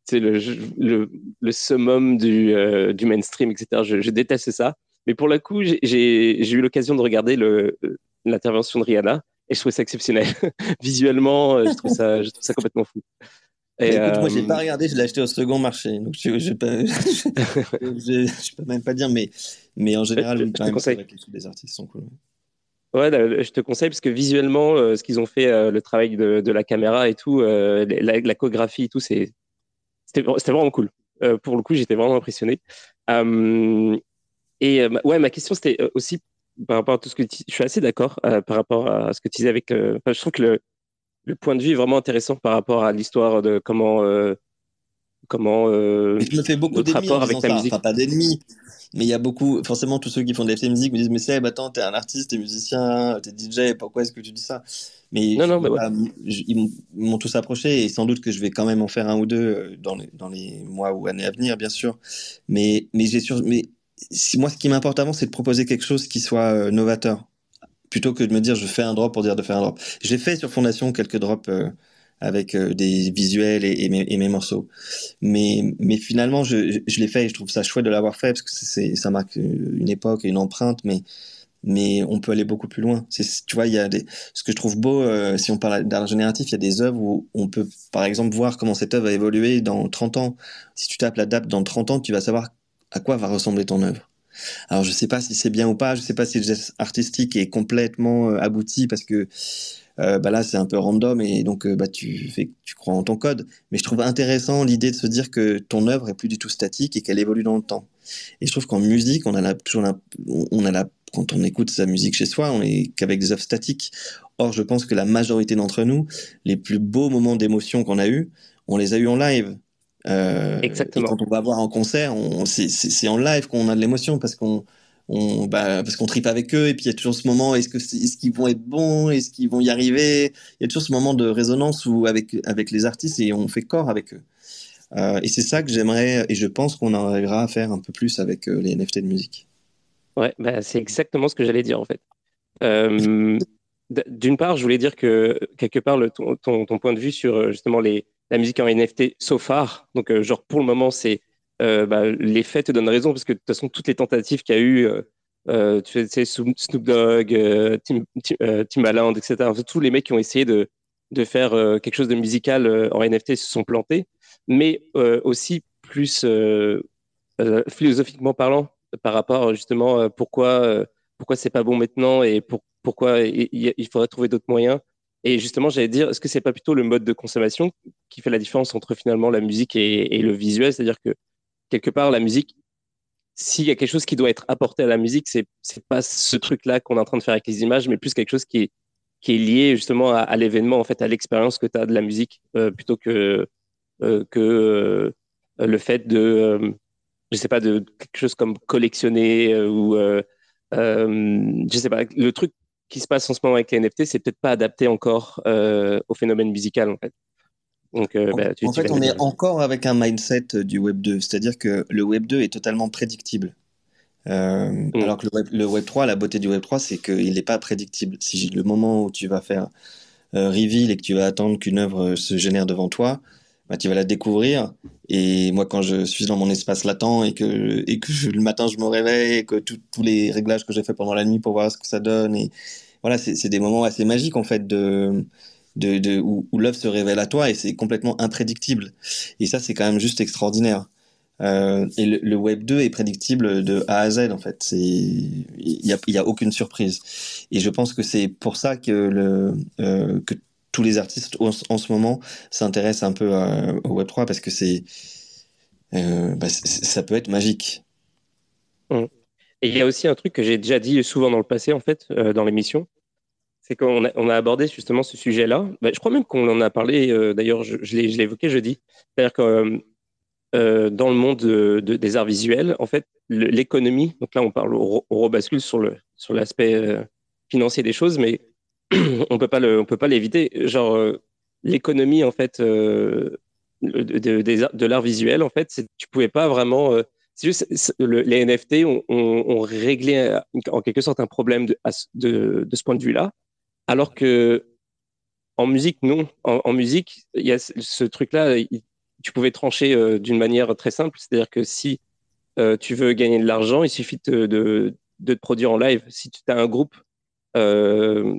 c'est le, le, le, summum du, euh, du mainstream, etc. Je, je, déteste ça. Mais pour le coup, j'ai eu l'occasion de regarder l'intervention de Rihanna et je trouve ça exceptionnel. Visuellement, euh, je trouve ça, je trouve ça complètement fou. Et Écoute, euh... moi, j'ai pas regardé, je l'ai acheté au second marché, donc je, je, peux, je, je, peux même pas dire, mais, mais en général, oui, quand même, que les artistes sont cool. Ouais, je te conseille parce que visuellement, euh, ce qu'ils ont fait, euh, le travail de, de, la caméra et tout, euh, la, la chorégraphie et tout, c'était, vraiment cool. pour le coup, j'étais vraiment impressionné. et ouais, ma question, c'était aussi par rapport à tout ce que tu, je suis assez d'accord par rapport à ce que tu disais avec. je trouve que le, le point de vue est vraiment intéressant par rapport à l'histoire de comment euh, comment euh, je me fais beaucoup d'ennemis avec ta musique. Enfin, pas d'ennemis, mais il y a beaucoup forcément tous ceux qui font de la musique me disent mais Seb attends t'es un artiste t'es musicien t'es DJ pourquoi est-ce que tu dis ça? Mais non, non, ils m'ont tous approché et sans doute que je vais quand même en faire un ou deux euh, dans les, dans les mois ou années à venir bien sûr mais mais j'ai sûr mais moi ce qui m'importe avant c'est de proposer quelque chose qui soit euh, novateur plutôt que de me dire je fais un drop pour dire de faire un drop. J'ai fait sur Fondation quelques drops euh, avec euh, des visuels et, mes, morceaux. Mais, mais finalement, je, je l'ai fait et je trouve ça chouette de l'avoir fait parce que c'est, ça marque une époque et une empreinte, mais, mais on peut aller beaucoup plus loin. Tu vois, y a ce que je trouve beau, si on parle d'art génératif, il y a des œuvres où on peut, par exemple, voir comment cette œuvre a évolué dans 30 ans. Si tu tapes la date dans 30 ans, tu vas savoir à quoi va ressembler ton œuvre. Alors je sais pas si c'est bien ou pas, je sais pas si le geste artistique est complètement euh, abouti parce que euh, bah là c'est un peu random et donc euh, bah tu crois en ton code. Mais je trouve intéressant l'idée de se dire que ton œuvre est plus du tout statique et qu'elle évolue dans le temps. Et je trouve qu'en musique on a toujours on a la, quand on écoute sa musique chez soi, on est qu'avec des œuvres statiques. Or je pense que la majorité d'entre nous, les plus beaux moments d'émotion qu'on a eu, on les a eu en live. Euh, Exactement. Et quand on va voir en concert, c'est en live qu'on a de l'émotion parce qu'on on, bah, parce qu'on tripe avec eux et puis il y a toujours ce moment est-ce que est, ce qu'ils vont être bons est-ce qu'ils vont y arriver? Il y a toujours ce moment de résonance où avec avec les artistes et on fait corps avec eux. Euh, et c'est ça que j'aimerais et je pense qu'on arrivera à faire un peu plus avec euh, les NFT de musique. Ouais bah, c'est exactement ce que j'allais dire en fait. Euh, d'une part je voulais dire que quelque part le, ton, ton, ton, point de vue sur justement les la musique en NFT so far. Donc, euh, genre, pour le moment, c'est euh, bah, les faits te donnent raison parce que de toute façon, toutes les tentatives qu'il y a eu, euh, tu sais, Snoop Dogg, Tim, Timbaland, etc., tous les mecs qui ont essayé de, faire quelque chose de musical en NFT se sont plantés, mais aussi plus philosophiquement parlant par rapport justement pourquoi pourquoi c'est pas bon maintenant et pour, pourquoi il faudrait trouver d'autres moyens. Et justement, j'allais dire, est-ce que c'est pas plutôt le mode de consommation qui fait la différence entre finalement la musique et, le visuel? C'est-à-dire que quelque part, la musique, s'il y a quelque chose qui doit être apporté à la musique, c'est c'est pas ce truc-là qu'on est en train de faire avec les images, mais plus quelque chose qui est lié justement à, l'événement, en fait, à l'expérience que tu as de la musique, euh, plutôt que euh, que euh, le fait de, je sais pas, de quelque chose comme collectionner ou je sais pas, le truc qui se passe en ce moment avec les NFT, c'est peut-être pas adapté encore euh, au phénomène musical en fait. Donc, euh, bah, tu, en fait, on est encore avec un mindset du Web 2, c'est-à-dire que le Web 2 est totalement prédictible. Euh, mm. Alors que le Web, le Web 3, la beauté du Web 3, c'est qu'il n'est pas prédictible. Si le moment où tu vas faire reveal et que tu vas attendre qu'une œuvre se génère devant toi, bah, tu vas la découvrir. Et moi, quand je suis dans mon espace latent et que, et que le matin je me réveille et que tous les réglages que j'ai fait pendant la nuit pour voir ce que ça donne, et voilà, c'est des moments assez magiques en fait où, l'œuvre se révèle à toi et c'est complètement imprédictible. Et ça, c'est quand même juste extraordinaire. Euh, et le, Web 2 est prédictible de A à Z en fait. Il n'y a, a aucune surprise. Et je pense que c'est pour ça que, euh, tous les artistes en, ce moment s'intéressent un peu au Web 3 parce que c'est euh, bah, ça peut être magique. Mmh. Et il y a aussi un truc que j'ai déjà dit souvent dans le passé, en fait, euh, dans l'émission, c'est qu'on a, abordé justement ce sujet-là. Bah, je crois même qu'on en a parlé, euh, d'ailleurs, je, je l'ai évoqué jeudi. C'est-à-dire que euh, dans le monde de, des arts visuels, en fait, l'économie, donc là on parle, on, rebascule sur le sur l'aspect financier des choses, mais on peut peut pas l'éviter. Genre l'économie en fait de, de, l'art visuel, en fait, tu pouvais pas vraiment c'est juste les NFT ont, réglé en quelque sorte un problème de, ce point de vue-là, alors que en musique, non. En, musique, il y a ce truc-là, tu pouvais trancher euh, d'une manière très simple. C'est-à-dire que si euh, tu veux gagner de l'argent, il suffit de, de, te produire en live. Si tu as un groupe euh,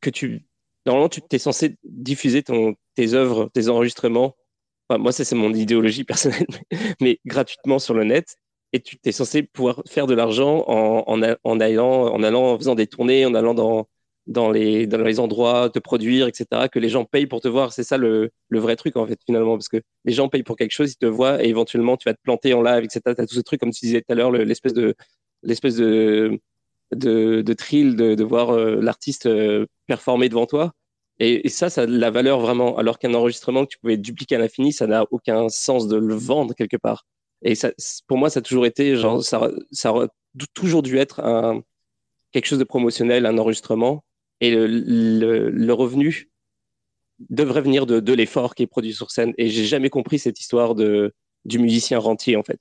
que tu. Normalement, tu es censé diffuser tes œuvres, tes enregistrements. Moi, ça, c'est mon idéologie personnelle, mais, gratuitement sur le net. Et tu es censé pouvoir faire de l'argent en, en, allant, en allant, en faisant des tournées, en allant dans, dans les, dans les endroits, te produire, etc., que les gens payent pour te voir. C'est ça le, le, vrai truc, en fait, finalement, parce que les gens payent pour quelque chose, ils te voient et éventuellement tu vas te planter en live, etc. Tu as tout ce truc, comme tu disais tout à l'heure, l'espèce de, l'espèce de, de, de thrill de, de voir euh, l'artiste euh, performer devant toi. Et, ça, ça a de la valeur vraiment. Alors qu'un enregistrement que tu pouvais dupliquer à l'infini, ça n'a aucun sens de le vendre quelque part. Et ça, pour moi, ça a toujours été, genre, ça, ça a toujours dû être un, quelque chose de promotionnel, un enregistrement et le, le, revenu devrait venir de, de l'effort qui est produit sur scène. Et j'ai jamais compris cette histoire de, du musicien rentier, en fait.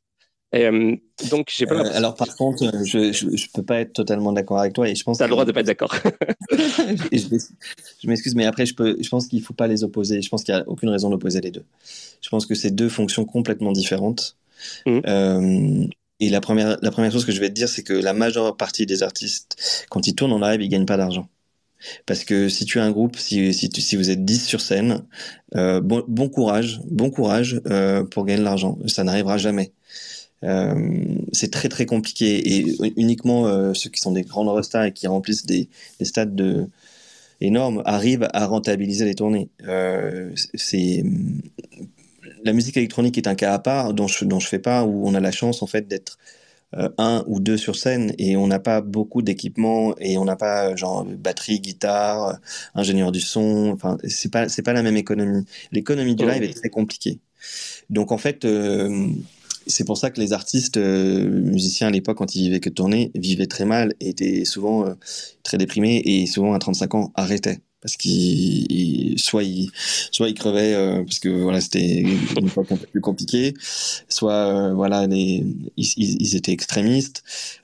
Euh, donc, j'ai pas euh, alors, par contre, je, je, peux pas être totalement d'accord avec toi et je pense. T'as le droit de pas être d'accord. je m'excuse, mais après, je peux, je pense qu'il faut pas les opposer. Je pense qu'il y a aucune raison d'opposer les deux. Je pense que c'est deux fonctions complètement différentes. Mmh. Euh, et la première, la première chose que je vais te dire, c'est que la majeure partie des artistes, quand ils tournent en live, ils gagnent pas d'argent. Parce que si tu as un groupe, si, si, si vous êtes 10 sur scène, euh, bon, bon, courage, bon courage euh, pour gagner de l'argent. Ça n'arrivera jamais. Euh, c'est très très compliqué et uniquement euh, ceux qui sont des grandes rostars et qui remplissent des, des stades de énormes arrivent à rentabiliser les tournées. Euh, c'est la musique électronique est un cas à part dont je dont je fais pas où on a la chance en fait d'être un ou deux sur scène et on n'a pas beaucoup d'équipements et on n'a pas genre batterie, guitare, ingénieur du son. Enfin, c'est pas c'est pas la même économie. L'économie du live est très compliquée. Donc en fait, c'est pour ça que les artistes musiciens à l'époque, quand ils vivaient que tourner, vivaient très mal et étaient souvent très déprimés et souvent à 35 ans arrêtaient. Parce qu'il soit il soit il crevait euh, parce que voilà c'était une époque un peu plus compliquée soit euh, voilà les ils, ils, étaient extrémistes.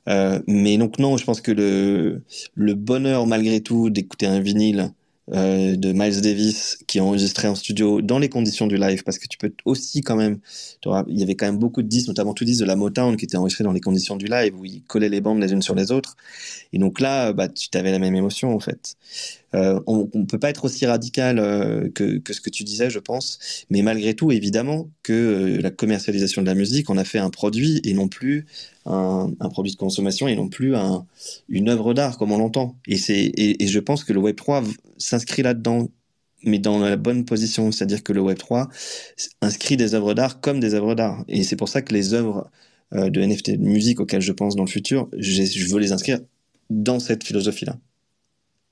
Euh, mais donc non je pense que le le bonheur malgré tout d'écouter un vinyle euh, de Miles Davis qui est enregistré en studio dans les conditions du live parce que tu peux aussi quand même il y avait quand même beaucoup de disques notamment tous disques de la Motown qui étaient enregistrés dans les conditions du live où ils collaient les bandes les unes sur les autres. Et donc là bah tu avais la même émotion en fait euh, on, on peut pas être aussi radical euh, que, ce que tu disais, je pense, mais malgré tout, évidemment, que euh, la commercialisation de la musique, on a fait un produit et non plus un, produit de consommation et non plus un, une œuvre d'art comme on l'entend. Et, et, je pense que le Web 3 s'inscrit là-dedans mais dans la bonne position, c'est-à-dire que le Web 3 inscrit des œuvres d'art comme des œuvres d'art. Et c'est pour ça que les œuvres de NFT de musique auxquelles je pense dans le futur, je veux les inscrire dans cette philosophie-là.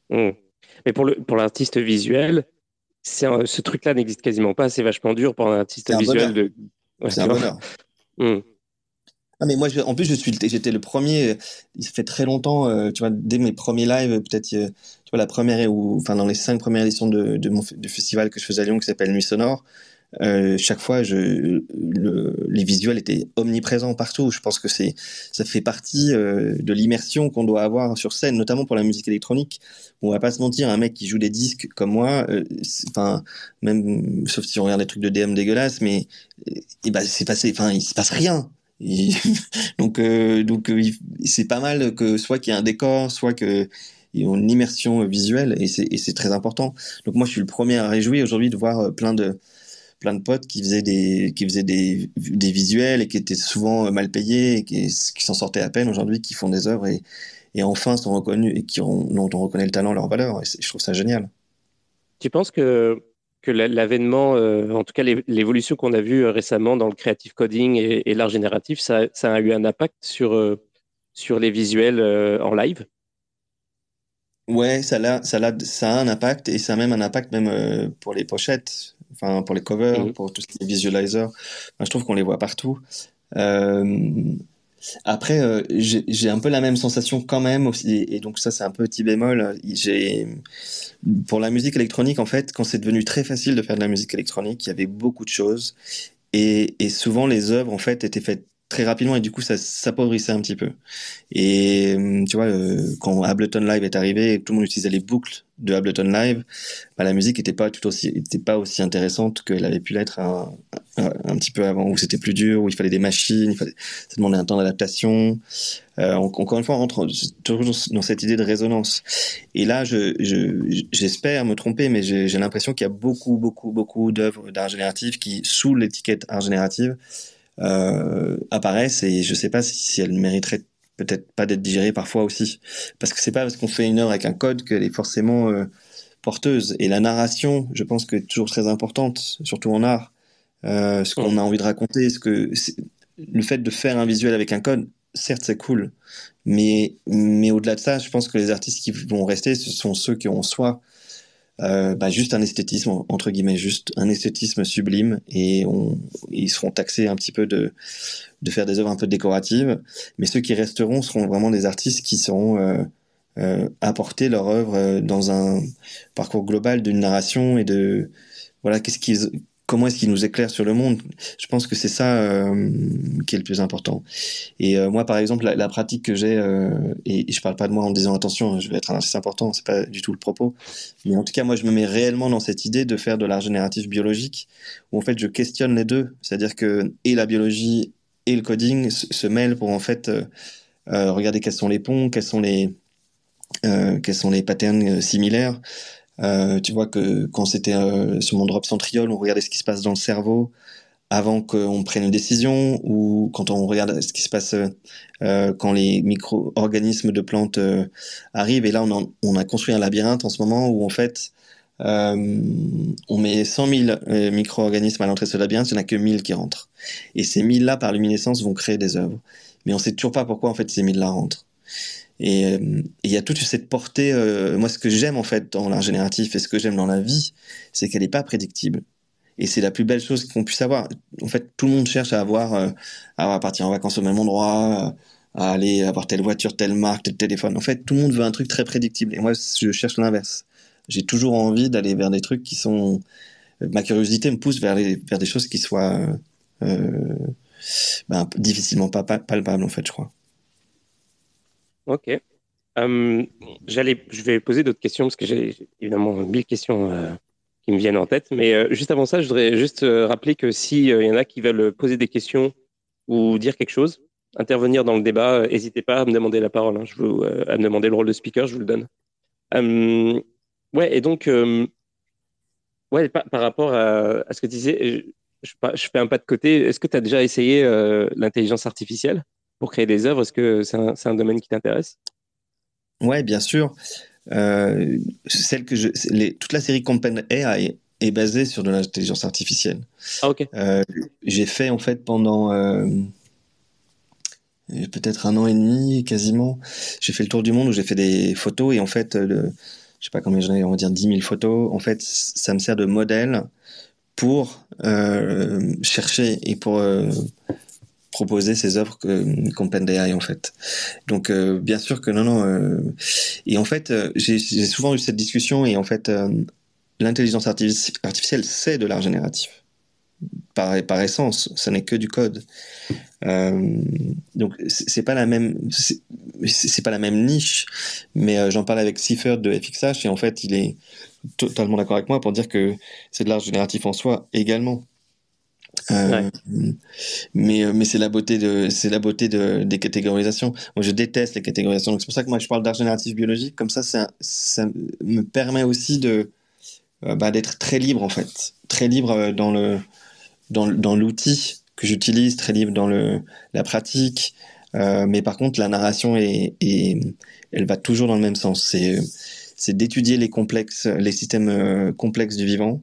Mmh. Mais pour, le, pour l'artiste visuel, un, ce truc-là n'existe quasiment pas. C'est vachement dur pour un artiste visuel de. Ouais, c'est un bonheur. Mmh. Ah mais moi, je, en plus, je suis, j'étais le premier. Ça fait très longtemps, euh, tu vois, dès mes premiers lives, peut-être, euh, tu vois, la première ou enfin dans les cinq premières éditions de, de mon festival que je faisais à Lyon, qui s'appelle Nuit Sonore. Euh, chaque fois, les visuels étaient omniprésents partout. Je pense que c'est, ça fait partie euh, de l'immersion qu'on doit avoir sur scène, notamment pour la musique électronique. On va pas se mentir, un mec qui joue des disques comme moi, euh, enfin, même, sauf si on regarde des trucs de DM dégueulasses, mais, et ben, c'est passé, enfin, il se passe rien. donc, donc, c'est pas mal que soit qu'il y ait un décor, soit que y ait une immersion visuelle, et c'est très important. Donc moi, je suis le premier à réjouir aujourd'hui de voir plein de plein de potes qui faisaient des qui faisaient des, des visuels et qui étaient souvent mal payés et qui, qui s'en sortaient à peine aujourd'hui qui font des œuvres et, et enfin sont reconnus et qui ont, dont on reconnaît le talent leur valeur. Et je trouve ça génial. Tu penses que que l'avènement, euh, en tout cas l'évolution qu'on a vue euh, récemment dans le creative coding et, et l'art génératif, ça, ça, a eu un impact sur, euh, sur les visuels en live? Ouais, ça a, ça, a, ça a un impact et ça a même un impact même pour les pochettes, enfin pour les covers, mhm. pour tout ce qui est visualizer. je trouve qu'on les voit partout. Après, euh, j'ai un peu la même sensation quand même aussi, et donc ça c'est un petit bémol. J'ai pour la musique électronique en fait, quand c'est devenu très facile de faire de la musique électronique, il y avait beaucoup de choses, et, et souvent les œuvres en fait étaient faites très rapidement et du coup ça s'appauvrissait un petit peu. Et tu vois, euh, quand Ableton Live est arrivé et tout le monde utilisait les boucles de Ableton Live, bah, la musique n'était pas aussi, pas aussi intéressante qu'elle avait pu l'être un, un, petit peu avant, où c'était plus dur, où il fallait des machines, ça demandait un temps d'adaptation. Euh, encore une fois, on rentre toujours dans cette idée de résonance. Et là, je, j'espère me tromper, mais j'ai l'impression qu'il y a beaucoup, beaucoup, beaucoup d'œuvres d'art génératif qui, sous l'étiquette art générative, euh, apparaissent et je sais pas si, si elles mériteraient peut-être pas d'être digérées parfois aussi. Parce que c'est pas parce qu'on fait une œuvre avec un code qu'elle est forcément euh, porteuse. Et la narration, je pense que est toujours très importante, surtout en art. Euh, ce qu'on a envie de raconter, ce que le fait de faire un visuel avec un code, certes c'est cool, mais mais au-delà de ça, je pense que les artistes qui vont rester, ce sont ceux qui ont soit euh, bah, juste un esthétisme entre guillemets, juste un esthétisme sublime, et ils seront taxés un petit peu de faire des œuvres un peu décoratives, mais ceux qui resteront seront vraiment des artistes qui seront euh, euh, apporter leur œuvre dans un parcours global d'une narration et de voilà qu'est-ce qu'ils comment est-ce qu'il nous éclaire sur le monde Je pense que c'est ça euh, qui est le plus important. Et euh, moi, par exemple, la, pratique que j'ai, euh, et, je parle pas de moi en disant attention, je vais être un artiste important, c'est pas du tout le propos, mais en tout cas, moi, je me mets réellement dans cette idée de faire de l'art génératif biologique, où en fait, je questionne les deux, c'est-à-dire que et la biologie et le coding se, mêlent pour en fait regarder quels sont les ponts, quels sont les quels sont les patterns similaires. Euh, tu vois que quand c'était euh, sur mon drop centriole, on regardait ce qui se passe dans le cerveau avant qu'on prenne une décision, ou quand on regarde ce qui se passe euh, quand les micro-organismes de plantes euh, arrivent. Et là, on, on, a construit un labyrinthe en ce moment où en fait, euh, on met 100 000 micro-organismes à l'entrée de ce labyrinthe, il n'y en a que 1000 qui rentrent. Et ces 1000 là, par luminescence, vont créer des œuvres. Mais on sait toujours pas pourquoi en fait ces 1000 là rentrent. Et il y a toute cette portée. Euh, moi, ce que j'aime en fait dans l'art génératif et ce que j'aime dans la vie, c'est qu'elle n'est pas prédictible. Et c'est la plus belle chose qu'on puisse avoir. En fait, tout le monde cherche à avoir, euh, à partir en vacances au même endroit, à aller avoir telle voiture, telle marque, tel téléphone. En fait, tout le monde veut un truc très prédictible. Et moi, je cherche l'inverse. J'ai toujours envie d'aller vers des trucs qui sont. Ma curiosité me pousse vers, vers des choses qui soient euh, ben, difficilement palpables, en fait, je crois. Ok. Euh, j'allais, je vais poser d'autres questions parce que j'ai évidemment mille questions euh, qui me viennent en tête. Mais euh, juste avant ça, je voudrais juste rappeler que s'il y en a qui veulent poser des questions ou dire quelque chose, intervenir dans le débat, n'hésitez pas à me demander la parole. Hein. je veux, à me demander le rôle de speaker, je vous le donne. ouais, et donc, ouais, par, rapport à, ce que tu disais, je, fais un pas de côté. Est-ce que tu as déjà essayé l'intelligence artificielle? Pour créer des œuvres Est-ce que c'est un, un, domaine qui t'intéresse? Ouais, bien sûr. Euh, celle que je, les, toute la série Company AI est basée sur de l'intelligence artificielle. Ah, ok. Euh, j'ai fait en fait pendant euh, peut-être un an et demi quasiment. J'ai fait le tour du monde où j'ai fait des photos et en fait, le, je sais pas combien j'en ai, on va dire 10 000 photos. En fait, ça me sert de modèle pour chercher et pour proposer ces œuvres qu'OpenAI en fait. Donc euh, bien sûr que non non euh, et en fait euh, j'ai souvent eu cette discussion et en fait l'intelligence artificielle c'est de l'art génératif par par essence, ça n'est que du code. donc c'est pas la même c'est pas la même niche mais j'en parlais avec Cipher de FXH et en fait il est totalement d'accord avec moi pour dire que c'est de l'art génératif en soi également. Euh, mais euh, mais c'est la beauté de c'est la beauté de des catégorisations. Moi je déteste les catégorisations. Donc c'est pour ça que moi je parle d'art génératif biologique. Comme ça ça me permet aussi de euh, bah, d'être très libre en fait, très libre dans le dans l'outil que j'utilise, très libre dans le la pratique. mais par contre la narration est elle va toujours dans le même sens. C'est c'est d'étudier les complexes, les systèmes complexes du vivant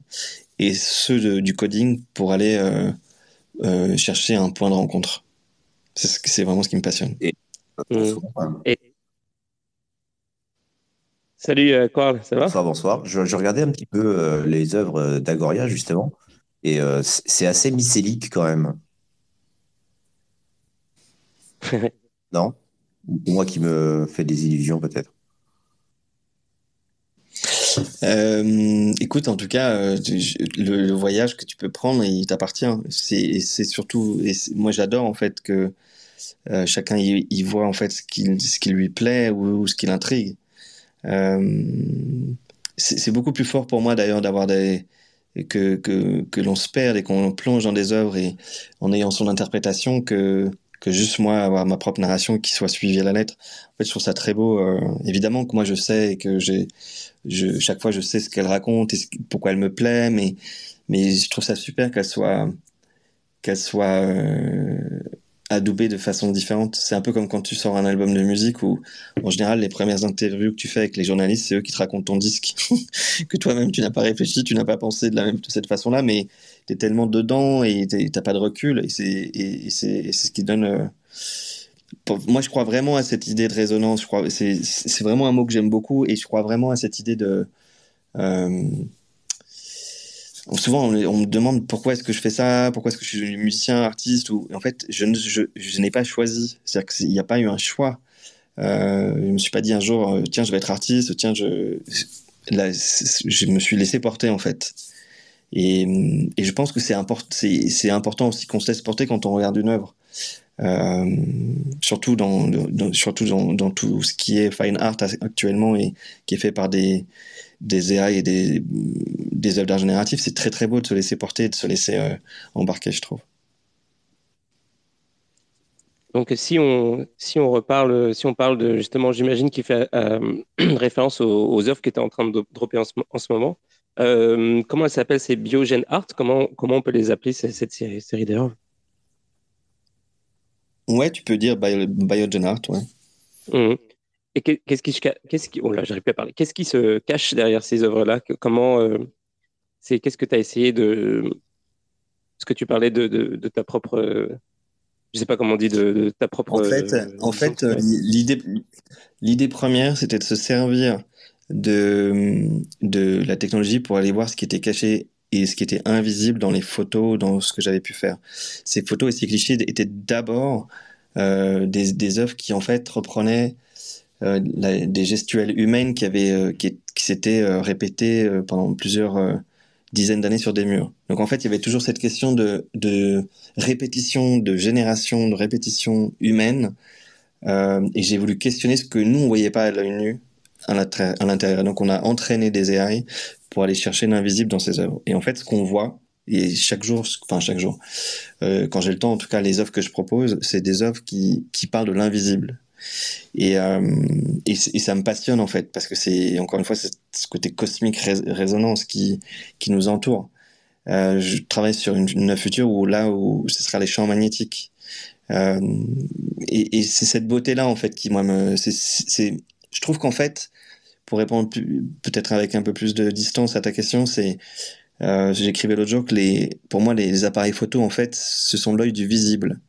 et ceux du coding pour aller euh, euh, chercher un point de rencontre. C'est vraiment ce qui me passionne. Et, Salut, euh, ça va? Bonsoir, bonsoir. Je, regardais un petit peu euh, les œuvres d'Agoria, justement, et euh, c'est assez mycélique quand même. non? Moi qui me fais des illusions, peut-être écoute, en tout cas, le, voyage que tu peux prendre, il t'appartient. C'est surtout, et moi j'adore en fait que chacun y, voit en fait ce qui, lui plaît ou ce qui l'intrigue. Euh, c'est beaucoup plus fort pour moi d'ailleurs d'avoir des que, que, que l'on se perde et qu'on plonge dans des œuvres et en ayant son interprétation que que juste moi avoir ma propre narration qui soit suivie à la lettre. En fait, je trouve ça très beau. Euh, évidemment que moi je sais et que j'ai, je, chaque fois je sais ce qu'elle raconte et pourquoi elle me plaît, mais mais je trouve ça super qu'elle soit qu'elle soit euh, adoubé de façon différente. C'est un peu comme quand tu sors un album de musique où, en général, les premières interviews que tu fais avec les journalistes, c'est eux qui te racontent ton disque, que toi-même tu n'as pas réfléchi, tu n'as pas pensé de la même de cette façon-là, mais es tellement dedans et t'as pas de recul et c'est ce qui donne. Euh, moi, je crois vraiment à cette idée de résonance. C'est vraiment un mot que j'aime beaucoup et je crois vraiment à cette idée de euh, souvent on, me demande pourquoi est-ce que je fais ça, pourquoi est-ce que je suis musicien, artiste, ou en fait je, je, n'ai pas choisi, c'est-à-dire qu'il n'y a pas eu un choix. Euh, je me suis pas dit un jour euh, tiens je vais être artiste, tiens je je me suis laissé porter en fait. Et, je pense que c'est important, aussi qu'on se laisse porter quand on regarde une œuvre. Euh, surtout dans, tout ce qui est fine art actuellement et qui est fait par des des AI et des, œuvres d'art génératif, c'est très très beau de se laisser porter, de se laisser euh, embarquer, je trouve. Donc si on, si on reparle, si on parle de justement, j'imagine qu'il fait euh, référence aux, œuvres qui étaient en train de dropper en ce moment. Euh, comment elle s'appelle C'est Biogen Art? Comment, comment on peut les appeler, cette série, série d'œuvres Ouais, tu peux dire Biogen Art, ouais. Mmh. Et qu'est-ce qui, qu'est-ce qui, oh là, j'arrive plus à parler. Qu'est-ce qui se cache derrière ces œuvres-là? Comment, euh, c'est, qu'est-ce que tu as essayé de, ce que tu parlais de, de, ta propre, euh, je sais pas comment on dit, de, ta propre. En fait, euh, en fait, l'idée, l'idée première, c'était de se servir de, la technologie pour aller voir ce qui était caché et ce qui était invisible dans les photos, dans ce que j'avais pu faire. Ces photos et ces clichés étaient d'abord des, des œuvres qui en fait reprenaient euh, des gestuelles humaines qui avaient euh, qui, s'étaient euh, répétées pendant plusieurs dizaines d'années sur des murs. Donc en fait, il y avait toujours cette question de, répétition, de génération, de répétition humaine. Euh, et j'ai voulu questionner ce que nous, on voyait pas à l'œil nu à l'intérieur. Donc on a entraîné des AI pour aller chercher l'invisible dans ces œuvres. Et en fait, ce qu'on voit, et chaque jour, enfin chaque jour, euh, quand j'ai le temps, en tout cas, les œuvres que je propose, c'est des œuvres qui, parlent de l'invisible. Et, euh, et, ça me passionne en fait, parce que c'est encore une fois ce côté cosmique résonance qui, nous entoure. Euh, je travaille sur une, future où là où ce sera les champs magnétiques. Et, c'est cette beauté-là en fait qui moi me, c'est, je trouve qu'en fait, pour répondre peut-être avec un peu plus de distance à ta question, c'est euh, j'écrivais l'autre jour que les, pour moi les, appareils photo en fait, ce sont l'œil du visible.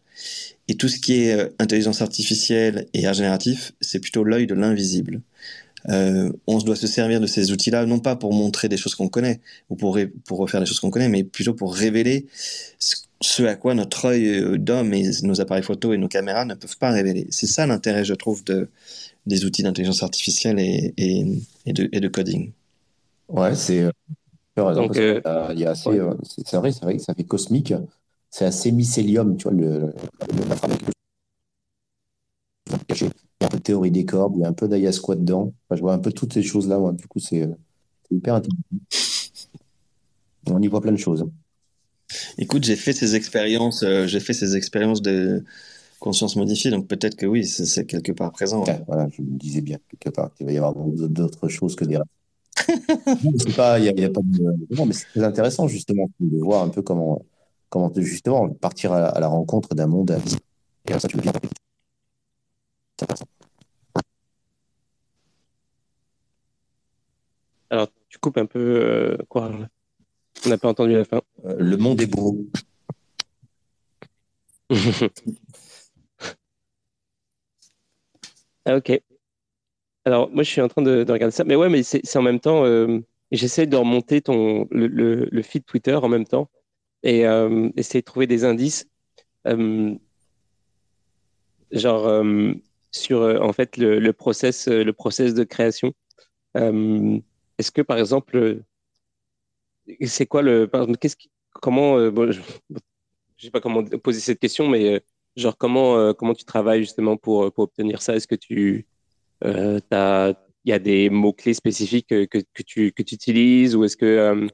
Et tout ce qui est euh, intelligence artificielle et art génératif, c'est plutôt l'œil de l'invisible. Euh, on doit se servir de ces outils-là, non pas pour montrer des choses qu'on connaît ou pour, refaire des choses qu'on connaît, mais plutôt pour révéler ce, à quoi notre œil euh, d'homme et nos appareils photo et nos caméras ne peuvent pas révéler. C'est ça l'intérêt, je trouve, de, des outils d'intelligence artificielle et, et, et, de, et, de, coding. Ouais, c'est. Donc, euh, a assez, c'est vrai, c'est vrai que ça fait cosmique c'est assez mycélium, tu vois, le, la caché. Il y a un peu de théorie des cordes, il y a un peu d'ayahuasca dedans. je vois un peu toutes ces choses-là. Du coup, c'est hyper intéressant. On y voit plein de choses. Écoute, j'ai fait ces expériences, euh, j'ai fait ces expériences de conscience modifiée, donc peut-être que oui, c'est quelque part présent. voilà, je me disais bien quelque part qu'il va y avoir d'autres choses que des pas, il y, a, pas de... Non, mais c'est très intéressant justement de voir un peu comment comment justement partir à, la rencontre d'un monde. Et ça, tu Alors, tu coupes un peu euh, quoi On n'a pas entendu la fin. Euh, le monde est beau. ah, ok. Alors, moi, je suis en train de, regarder ça. Mais ouais, mais c'est en même temps, euh, j'essaie de remonter ton, le, le, feed Twitter en même temps et euh, essayer de trouver des indices. Euh, genre, sur en fait le, le, process, le process de création. Est-ce que, par exemple, c'est quoi le. Qu'est-ce qui, comment. je ne sais pas comment poser cette question, mais genre, comment, comment tu travailles justement pour, pour obtenir ça? Est-ce que tu euh, il y a des mots-clés spécifiques que, que, tu, que tu utilises ou est-ce que. Euh,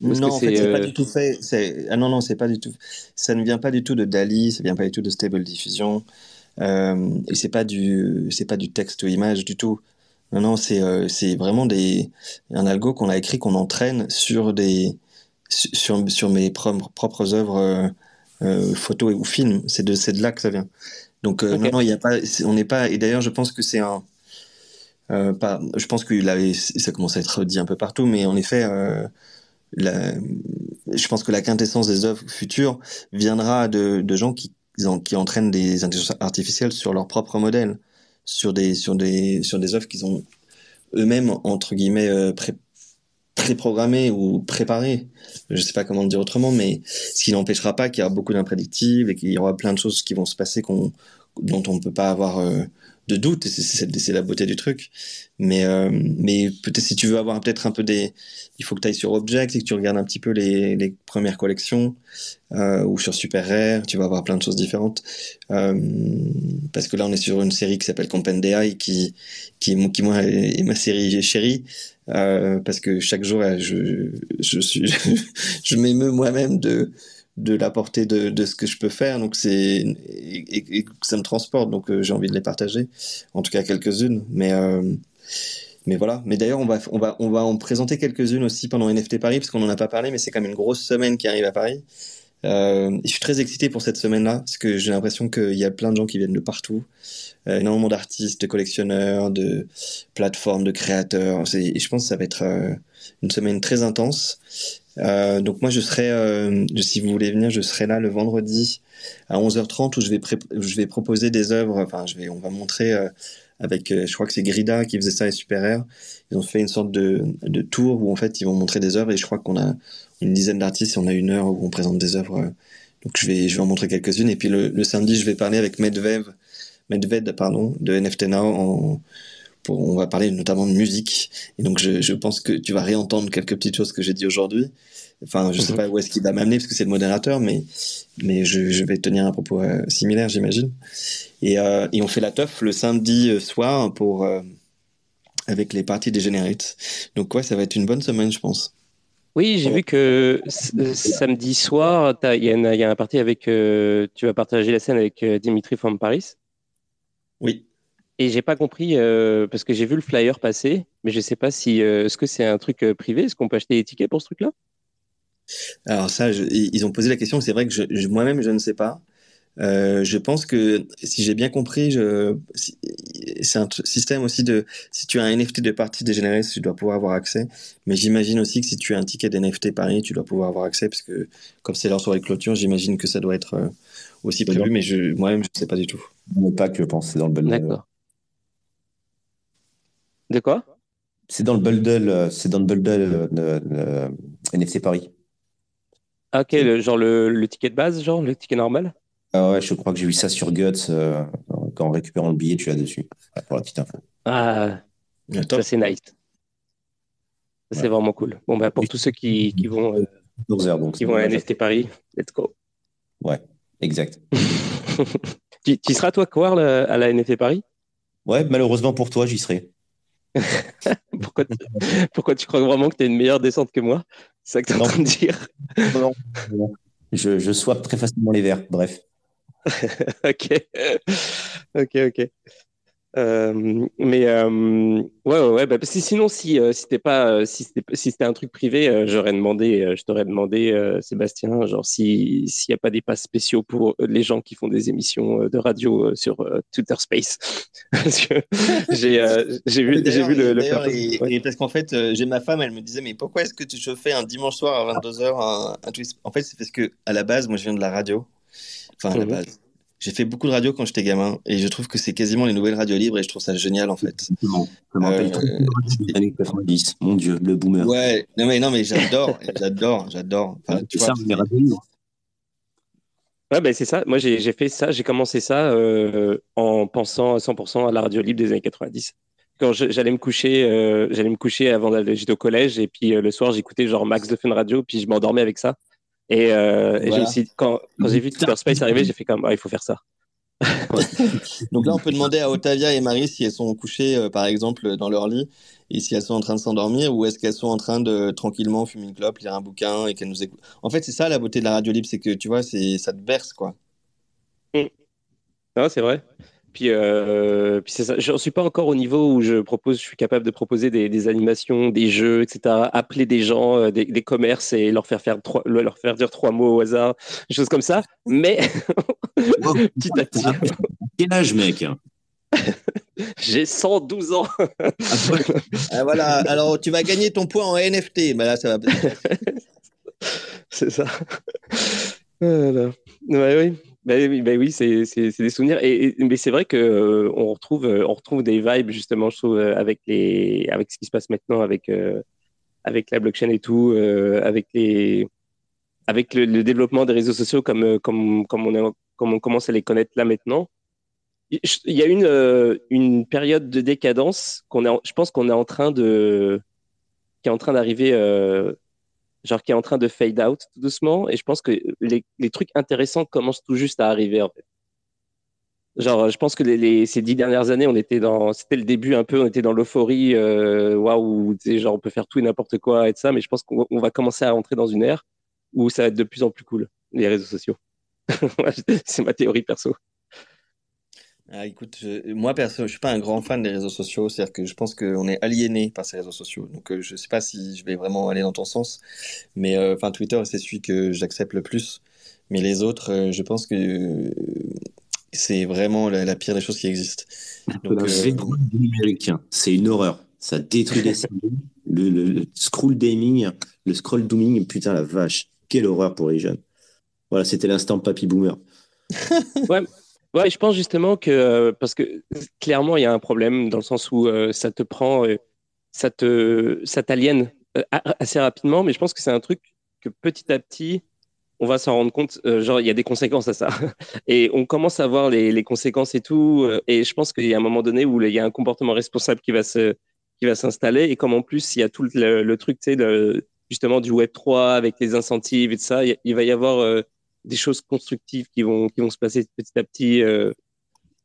non, en fait, c'est pas euh, du tout fait. Ah non, non, c'est pas du tout. Ça ne vient pas du tout de Dali, ça vient pas du tout de Stable Diffusion. et c'est pas du, c'est pas du texte ou image du tout. Non, non, c'est c'est vraiment des un algo qu'on a écrit qu'on entraîne sur des sur sur mes propres œuvres photos ou films. C'est de de là que ça vient. Donc euh, non, non, il y a pas, on n'est pas. Et d'ailleurs, je pense que c'est un. Euh, pas, je pense qu'il avait, ça commence à être dit un peu partout, mais en effet, euh, la, je pense que la quintessence des œuvres futures viendra de, de gens qui, qui entraînent des intelligences artificielles sur leur propre modèle, sur des, sur des, sur des œuvres qu'ils ont eux-mêmes entre guillemets euh, pré, préprogrammées ou préparées. Je sais pas comment le dire autrement, mais ce qui n'empêchera pas qu'il y aura beaucoup d'imprédictibles et qu'il y aura plein de choses qui vont se passer dont on ne peut pas avoir euh, de doute, et c'est la beauté du truc. Mais, euh, mais peut-être si tu veux avoir peut-être un peu des... Il faut que tu ailles sur Object et que tu regardes un petit peu les, les premières collections, euh, ou sur Super Rare, tu vas avoir plein de choses différentes. Euh, parce que là, on est sur une série qui s'appelle Compendia et qui, qui, qui moi, est, ma série chérie. Euh, parce que chaque jour, je, je, je m'émeus moi-même de, de la portée de, de, ce que je peux faire. Donc c'est et, ça me transporte. Donc euh, j'ai envie de les partager. En tout cas quelques-unes. Mais euh, mais voilà. Mais d'ailleurs on va on va on va en présenter quelques-unes aussi pendant NFT Paris parce qu'on en a pas parlé. Mais c'est quand même une grosse semaine qui arrive à Paris. Euh, je suis très excité pour cette semaine-là parce que j'ai l'impression qu'il y a plein de gens qui viennent de partout, énormément d'artistes, de collectionneurs, de plateformes, de créateurs. Et je pense que ça va être une semaine très intense. Euh, donc moi je serai, euh, si vous voulez venir, je serai là le vendredi à 11h30 où je vais, je vais proposer des œuvres. Enfin, je vais, on va montrer euh, avec, je crois que c'est Grida qui faisait ça et Super Air. Ils ont fait une sorte de, de tour où en fait ils vont montrer des œuvres et je crois qu'on a une dizaine d'artistes et on a une heure où on présente des œuvres. donc je vais, je vais en montrer quelques-unes et puis le, samedi je vais parler avec Medvev, Medved pardon, de NFT Now en on va parler notamment de musique. Et donc, je, pense que tu vas réentendre quelques petites choses que j'ai dit aujourd'hui. Enfin, je sais mhm. pas où est-ce qu'il va m'amener parce que c'est le modérateur, mais, mais je, vais tenir un propos euh, similaire, j'imagine. Et, euh, et, on fait la teuf le samedi euh, soir pour, avec les parties des Generates. Donc, ouais, ça va être une bonne semaine, je pense. Oui, j'ai vu que samedi soir, il y, y, a un parti avec. tu vas partager la scène avec Dimitri from Paris? Oui. Et j'ai pas compris euh, parce que j'ai vu le flyer passer, mais je sais pas si euh, est-ce que c'est un truc euh, privé, est-ce qu'on peut acheter des tickets pour ce truc-là? Alors ça, ils ont posé la question. C'est vrai que je, moi-même je ne sais pas. je pense que si j'ai bien compris, c'est un système aussi de si tu as un NFT de partie dégénérée, tu dois pouvoir avoir accès. Mais j'imagine aussi que si tu as un ticket d'NFT Paris, tu dois pouvoir avoir accès parce que comme c'est leur soirée de clôture, j'imagine que ça doit être aussi prévu. Mais moi-même, je ne sais pas du tout. Pas que je pense, c'est dans le bel D'accord. De quoi? C'est dans le bundle, euh, c'est dans le bundle euh, NFC Paris. Ah, ok, genre le, ticket de base, genre le ticket normal? Ah ouais, je crois que j'ai vu ça sur Guts. Euh, quand en récupérant le billet, tu l'as dessus. Pour la petite info. Ah, ça c'est nice. c'est vraiment cool. Bon, bah, pour tous ceux qui, vont, qui vont à NFT Paris, let's go. Ouais, exact. tu, tu, seras toi, quoi à la NFT Paris? Ouais, malheureusement pour toi, j'y serai. pourquoi, tu, pourquoi, tu crois vraiment que tu as une meilleure descente que moi? C'est ça que tu es en train de dire non, Je, je swap très facilement les verres, bref. ok. ok, ok. Euh, mais euh, ouais, ouais, bah, parce que sinon, si, euh, si c'était pas, si c'était, si un truc privé, j'aurais demandé, je t'aurais demandé, Sébastien, genre si s'il n'y a pas des passes spéciaux pour les gens qui font des émissions de radio sur Twitter Space, j'ai, j'ai vu, j'ai vu le. le parce qu'en fait, j'ai ma femme, elle me disait, mais pourquoi est-ce que tu fais un dimanche soir à 22 h un, twist? En fait, c'est parce que à la base, moi, je viens de la radio, enfin à la mhm. base J'ai fait beaucoup de radio quand j'étais gamin et je trouve que c'est quasiment les nouvelles radios libres et je trouve ça génial en fait. Exactement. Ça me rappelle euh, années 90. Mon Dieu, le boomer. Ouais, non mais, non, mais j'adore, j'adore, j'adore. Enfin, tu vois, les radios libres. Ouais, ben c'est ça. Moi, j'ai fait ça, j'ai commencé ça euh, en pensant à 100% à la radio libre des années 90. Quand j'allais me coucher, euh, j'allais me coucher avant d'aller au collège et puis le soir, j'écoutais genre Max de Fun Radio, puis je m'endormais avec ça. Et, euh, et quand, quand j'ai vu Twitter Space arriver, j'ai fait comme, ah, il faut faire ça. Donc là, on peut demander à Otavia et Marie si elles sont couchées, euh, par exemple, dans leur lit, et si elles sont en train de s'endormir, ou est-ce qu'elles sont en train de tranquillement fumer une clope, lire un bouquin, et qu'elles nous écoutent. En fait, c'est ça la beauté de la radio libre, c'est que tu vois, c'est ça te berce, quoi. Mm. Non, c'est vrai. Puis, euh, puis c'est ça. Je ne suis pas encore au niveau où je propose, je suis capable de proposer des, des animations, des jeux, etc. Appeler des gens, euh, des, des, commerces et leur faire faire trois, leur faire dire trois mots au hasard, des choses comme ça. Mais petit à petit. Quel âge, mec? J'ai 112 ans. ah, voilà. Alors, tu vas gagner ton poids en NFT. Bah là, ça va. c'est ça. Voilà. Ouais, oui. Ben oui, oui c'est des souvenirs. Mais c'est vrai que euh, retrouve, euh, retrouve des vibes justement, je trouve, euh, avec les, avec ce qui se passe maintenant, avec avec la blockchain et tout, avec les, avec le, développement des réseaux sociaux comme comme comme on commence à les connaître là maintenant. Il y a une une période de décadence qu'on je pense qu'on est en train de, qui est en train d'arriver genre qui est en train de fade out tout doucement. Et je pense que les, trucs intéressants commencent tout juste à arriver. Genre, je pense que ces dix dernières années, on était dans, c'était le début un peu, on était dans l'euphorie, euh, waouh, genre on peut faire tout et n'importe quoi et de ça. Mais je pense qu'on va commencer à rentrer dans une ère où ça va être de plus en plus cool, les réseaux sociaux. C'est ma théorie perso. Ah, écoute, moi perso, je suis pas un grand fan des réseaux sociaux, c'est-à-dire que je pense qu'on est aliéné par ces réseaux sociaux. Donc euh, je sais pas si je vais vraiment aller dans ton sens, mais euh, enfin Twitter c'est celui que j'accepte le plus, mais les autres, euh, je pense que c'est vraiment la, pire des choses qui existent. Donc, numérique, c'est une horreur. Ça détruit les le, le, le, scroll gaming, le scroll dooming, putain la vache, quelle horreur pour les jeunes. Voilà, c'était l'instant papy boomer. ouais. Ouais, je pense justement que euh, parce que clairement il y a un problème dans le sens où euh, ça te prend, euh, ça te, ça t'aliène assez rapidement, mais je pense que c'est un truc que petit à petit on va s'en rendre compte. genre il y a des conséquences à ça et on commence à voir les, les conséquences et tout. et je pense qu'il y a un moment donné où il y a un comportement responsable qui va se, qui va s'installer et comme en plus il y a tout le, truc, tu sais, justement du Web 3 avec les incentives et tout ça, il, il va y avoir des choses constructives qui vont, qui vont se passer petit à petit. Euh,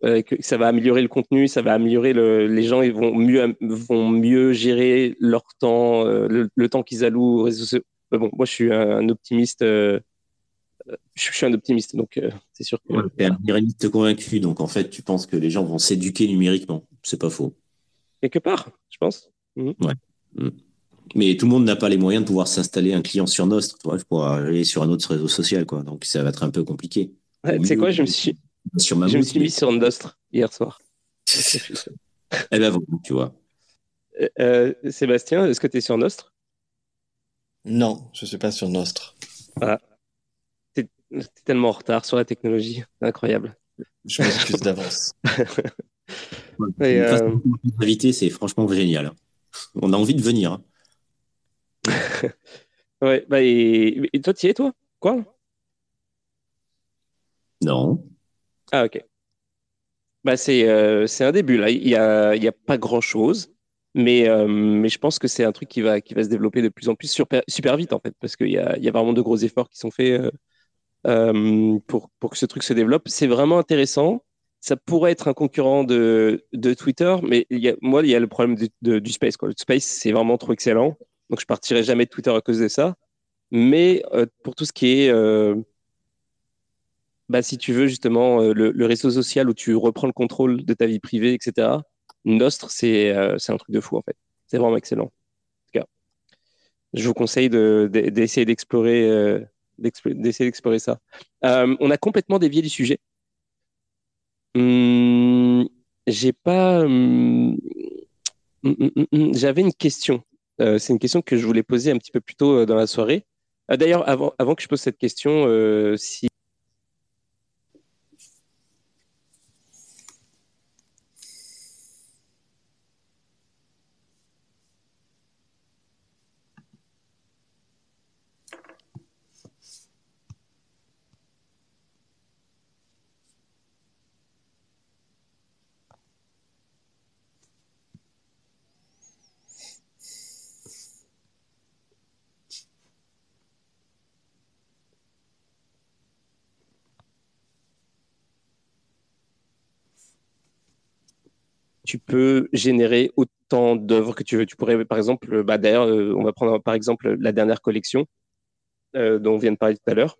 euh, que ça va améliorer le contenu, ça va améliorer le, les gens, ils vont mieux, vont mieux gérer leur temps, euh, le, temps qu'ils allouent aux réseaux sociaux. bon, moi, je suis un, optimiste. je, suis un optimiste, donc c'est sûr que. Ouais, un numériste convaincu, donc en fait, tu penses que les gens vont s'éduquer numériquement. C'est pas faux. Quelque part, je pense. Ouais. Mhm. Mais tout le monde n'a pas les moyens de pouvoir s'installer un client sur Nostr, pour aller sur un autre réseau social, quoi. Donc ça va être un peu compliqué. tu sais quoi, je me suis, sur je me suis mis sur Nostr hier soir. eh ben, tu vois. Euh, euh, Sébastien, est-ce que tu es sur Nostr Non, je ne suis pas sur Nostr. Ah. Tu es, tellement en retard sur la technologie. Incroyable. Je m'excuse d'avance. euh... c'est franchement génial. On a envie de venir. Hein. ouais, bah et, toi, tu y es, toi? Quoi? Non. Ah, ok. Bah, c'est euh, un début, là. Il n'y a, y a pas grand-chose, mais, euh, mais je pense que c'est un truc qui va, qui va se développer de plus en plus super, super vite, en fait, parce qu'il y a, il y a vraiment de gros efforts qui sont faits euh, pour, pour que ce truc se développe. C'est vraiment intéressant ça pourrait être un concurrent de, de Twitter, mais il y a, moi, il y a le problème de, du space. Quoi. Le space, c'est vraiment trop excellent. Donc, je partirai jamais de Twitter à cause de ça. Mais euh, pour tout ce qui est, euh, bah, si tu veux, justement, euh, le, réseau social où tu reprends le contrôle de ta vie privée, etc., Nostre, c'est un truc de fou, en fait. C'est vraiment excellent. En tout cas, je vous conseille d'essayer d'explorer d'essayer d'explorer ça. on a complètement dévié du sujet. Hum, j'ai pas. Hum, hum, j'avais une question. Euh, c'est une question que je voulais poser un petit peu plus tôt euh, dans la soirée. Euh, d'ailleurs, avant, avant que je pose cette question, si tu peux générer autant d'œuvres que tu veux. Tu pourrais, par exemple, bah, d'ailleurs, euh, on va prendre par exemple la dernière collection euh, dont on vient de parler tout à l'heure.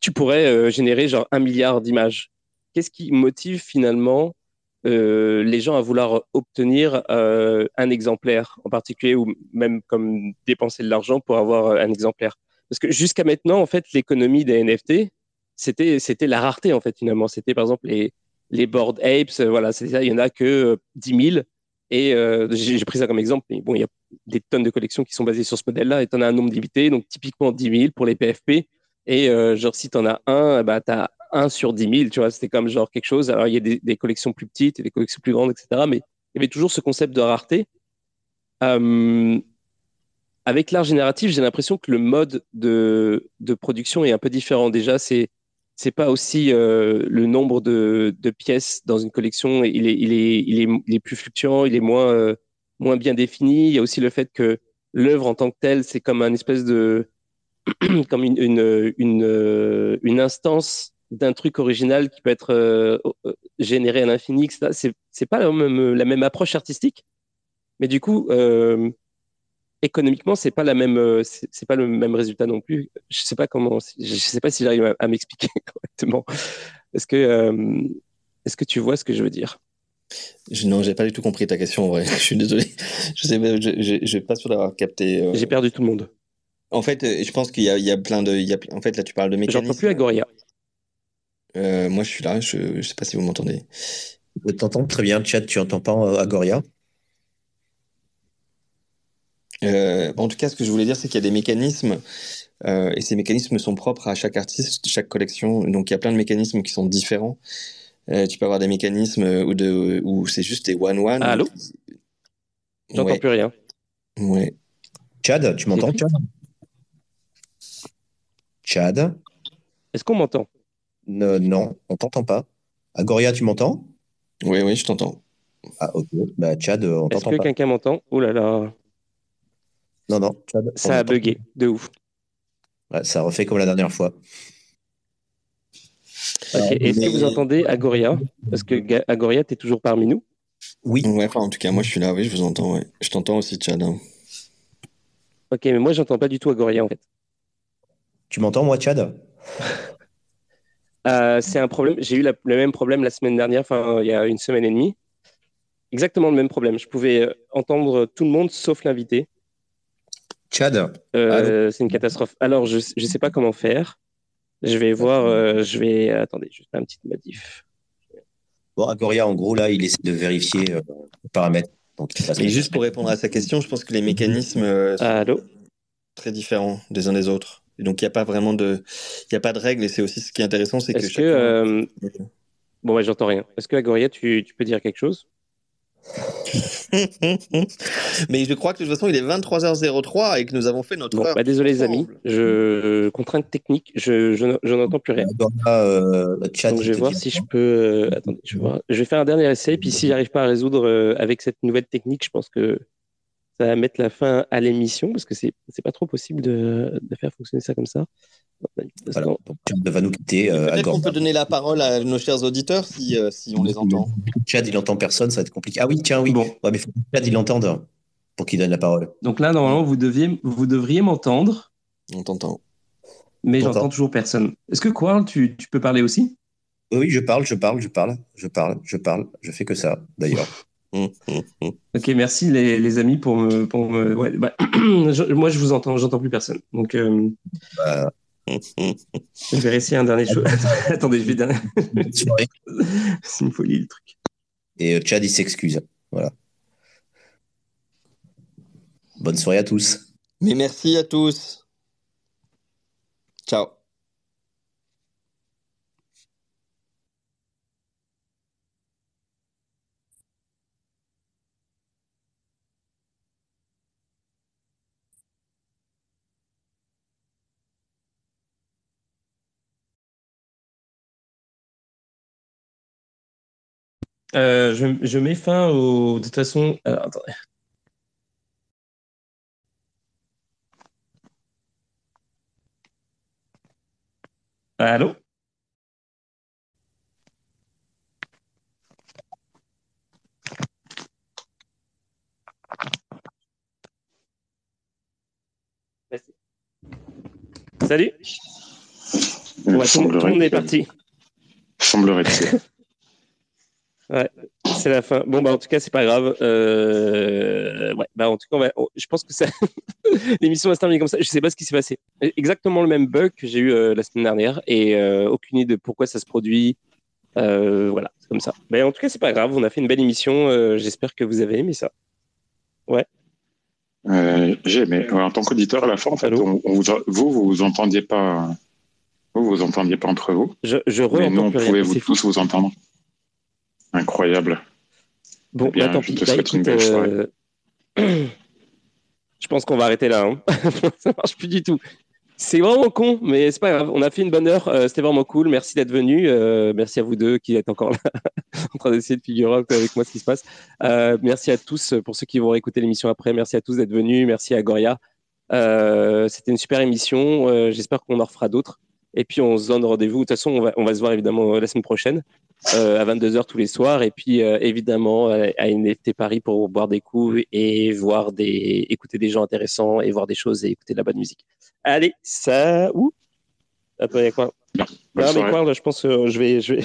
Tu pourrais euh, générer genre un milliard d'images. Qu'est-ce qui motive finalement les gens à vouloir obtenir un exemplaire en particulier ou même comme dépenser de l'argent pour avoir un exemplaire? Parce que jusqu'à maintenant, en fait, l'économie des NFT, c'était c'était la rareté en fait finalement. C'était par exemple les les board apes, euh, voilà, c'est ça, il y en a que 10 euh, 000. Et euh, j'ai pris ça comme exemple, mais bon, il y a des tonnes de collections qui sont basées sur ce modèle-là, et tu en as un nombre limité, donc typiquement 10 000 pour les PFP. Et genre, si tu en as un, bah, tu as un sur 10 000, tu vois, c'était comme genre quelque chose. Alors, il y a des, collections plus petites et des collections plus grandes, etc. Mais il y avait toujours ce concept de rareté. avec l'art génératif, j'ai l'impression que le mode de, de, production est un peu différent. Déjà, c'est c'est pas aussi euh, le nombre de, de, pièces dans une collection, il est, il est, il est, il est plus fluctuant, il est moins, euh, moins bien défini. Il y a aussi le fait que l'œuvre en tant que telle, c'est comme un espèce de, comme une, une, une, euh, une instance d'un truc original qui peut être généré à l'infini. C'est, c'est pas la même, la même approche artistique, mais du coup, économiquement, c'est pas la même, euh, c'est pas le même résultat non plus. Je sais pas comment, je sais pas si j'arrive à, m'expliquer correctement. Est-ce que, euh, est-ce que tu vois ce que je veux dire? Je, Non, j'ai pas du tout compris ta question. En vrai, je suis désolé. Je sais, je, je, pas sûr d'avoir capté. Euh. J'ai perdu tout le monde. En fait, je pense qu'il y, y, a plein de, il y a, en fait, là, tu parles de mécanismes. J'entends plus Agoria. moi, je suis là. Je, ne sais pas si vous m'entendez. Je t'entends très bien, chat. Tu entends pas Agoria? Euh, en tout cas, ce que je voulais dire, c'est qu'il y a des mécanismes, euh, et ces mécanismes sont propres à chaque artiste, chaque collection. Donc, il y a plein de mécanismes qui sont différents. Euh, tu peux avoir des mécanismes où, de, où c'est juste des one-one. Allô? J'entends plus rien. Ouais. Chad, tu m'entends, Chad? Chad? Est-ce qu'on m'entend? Non, on t'entend pas. Agoria, tu m'entends? Oui, oui, je t'entends. Ah, ok. Bah, Chad, on t'entend pas. Est-ce que quelqu'un m'entend? Oh là là. Non, non. ça a bugué, de ouf. ça refait comme la dernière fois. Est-ce que vous entendez Agoria? Parce que Agoria, tu es toujours parmi nous? Oui. Ouais, en tout cas, moi je suis là, oui, je vous entends. Je t'entends aussi, Chad. Hein. Ok, mais moi j'entends pas du tout Agoria en fait. Tu m'entends, moi, Chad? Euh, C'est un problème. J'ai eu le même problème la semaine dernière, enfin, il y a une semaine et demie. Exactement le même problème. Je pouvais euh, entendre tout le monde sauf l'invité. Chad euh, C'est une catastrophe. Alors, je ne sais pas comment faire. Je vais voir. Euh, je vais. Attendez, juste un petit modif. Bon, Agoria, en gros, là, il essaie de vérifier euh, les paramètres. Donc, Et juste pour répondre à sa question, je pense que les mécanismes sont très différents des uns des autres. Et donc, il n'y a pas vraiment de, il y a pas de règles. Et c'est aussi ce qui est intéressant, c'est que. Est-ce que, bon, ouais, j'entends rien. Est-ce que Agoria, tu, tu peux dire quelque chose? Mais je crois que de toute façon, il est 23h03 et que nous avons fait notre. Bon, bah, désolé, les amis. Je... Contrainte technique, je, je, n'entends plus rien. Euh, Donc, je vais voir si je peux. Euh, attendez, je vais, je vais faire un dernier essai. Puis, s'il n'arrive pas à résoudre euh, avec cette nouvelle technique, je pense que ça va mettre la fin à l'émission parce que c'est pas trop possible de, de faire fonctionner ça comme ça. Alors, Chad va nous quitter. Euh, Peut-être qu'on peut donner la parole à nos chers auditeurs si, euh, si on les entend. Chad, il entend personne, ça va être compliqué. Ah oui, tiens, oui. Bon. Ouais, mais faut que Chad, il l'entende pour qu'il donne la parole. Donc là, normalement, vous, deviez, vous devriez m'entendre. On t'entend. Mais j'entends toujours personne. Est-ce que Quarl, tu, tu peux parler aussi? Oui, je parle, je parle, je parle, je parle, je parle. Je fais que ça, d'ailleurs. ok, merci les, les, amis pour me. Pour me ouais, bah, moi, je vous entends, j'entends plus personne. Donc. Euh... Bah, je vais essayer un dernier chose. Attendez, je vais dernier. C'est une folie le truc. Et euh, Chad, il s'excuse. Voilà. Bonne soirée à tous. Mais merci à tous. Euh, je, je, mets fin au. De toute façon. Alors, attendez. Allô? Merci. Salut. Il bon, ton, ton est parti. Semblerait-il. Ouais, c'est la fin. Bon, bah, en tout cas, c'est pas grave. Euh... Ouais, bah, en tout cas, je pense que ça... l'émission va se terminer comme ça. Je sais pas ce qui s'est passé. Exactement le même bug que j'ai eu euh, la semaine dernière et euh, aucune idée de pourquoi ça se produit. Voilà, c'est comme ça. Mais en tout cas, c'est pas grave. On a fait une belle émission. J'espère que vous avez aimé ça. Ouais. j'ai aimé. en tant qu'auditeur, à la fin, en fait, vous, vous, vous entendiez pas. Vous, vous entendiez pas entre vous. Je, je Mais nous, on pouvait vous tous vous entendre. Incroyable. Bon, eh bah, tant pis. Bah, écoute, euh... je pense qu'on va arrêter là. Hein. ça marche plus du tout. C'est vraiment con, mais c'est pas grave. On a fait une bonne heure. Euh, C'était vraiment cool. Merci d'être venu. Euh, merci à vous deux qui êtes encore là en train d'essayer de figurer avec moi ce qui se passe. Merci à tous pour ceux qui vont écouter l'émission après. Merci à tous d'être venus. Merci à Goria. C'était une super émission. J'espère qu'on en refera d'autres. Et puis on se donne rendez-vous. De toute façon, on va, on va se voir évidemment la semaine prochaine. Euh, à 22h tous les soirs. Et puis, euh, évidemment, euh, à NFT Paris pour boire des coups et voir des, écouter des gens intéressants et voir des choses et écouter de la bonne musique. Allez, ça, où Attends, il y a quoi? Non, mais quoi, là, je pense que je vais, je vais,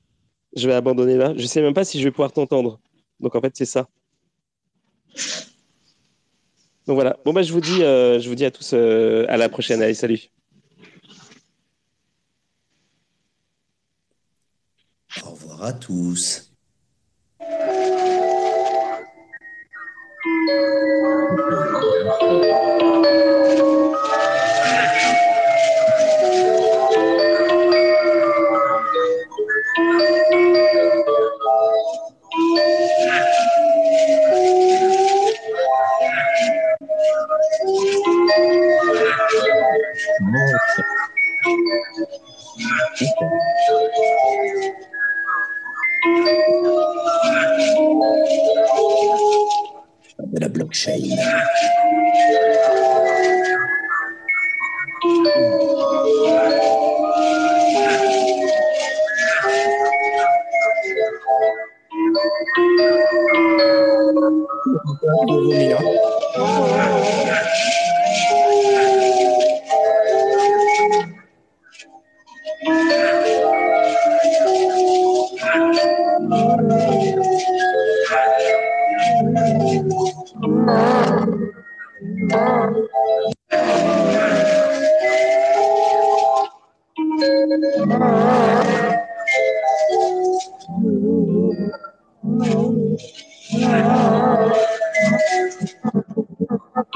je vais abandonner là. Je sais même pas si je vais pouvoir t'entendre. Donc, en fait, c'est ça. Donc voilà. Bon, bah, je vous dis, je vous dis à tous à la prochaine. Allez, salut. À tous. pada blockchain. Thank oh. you.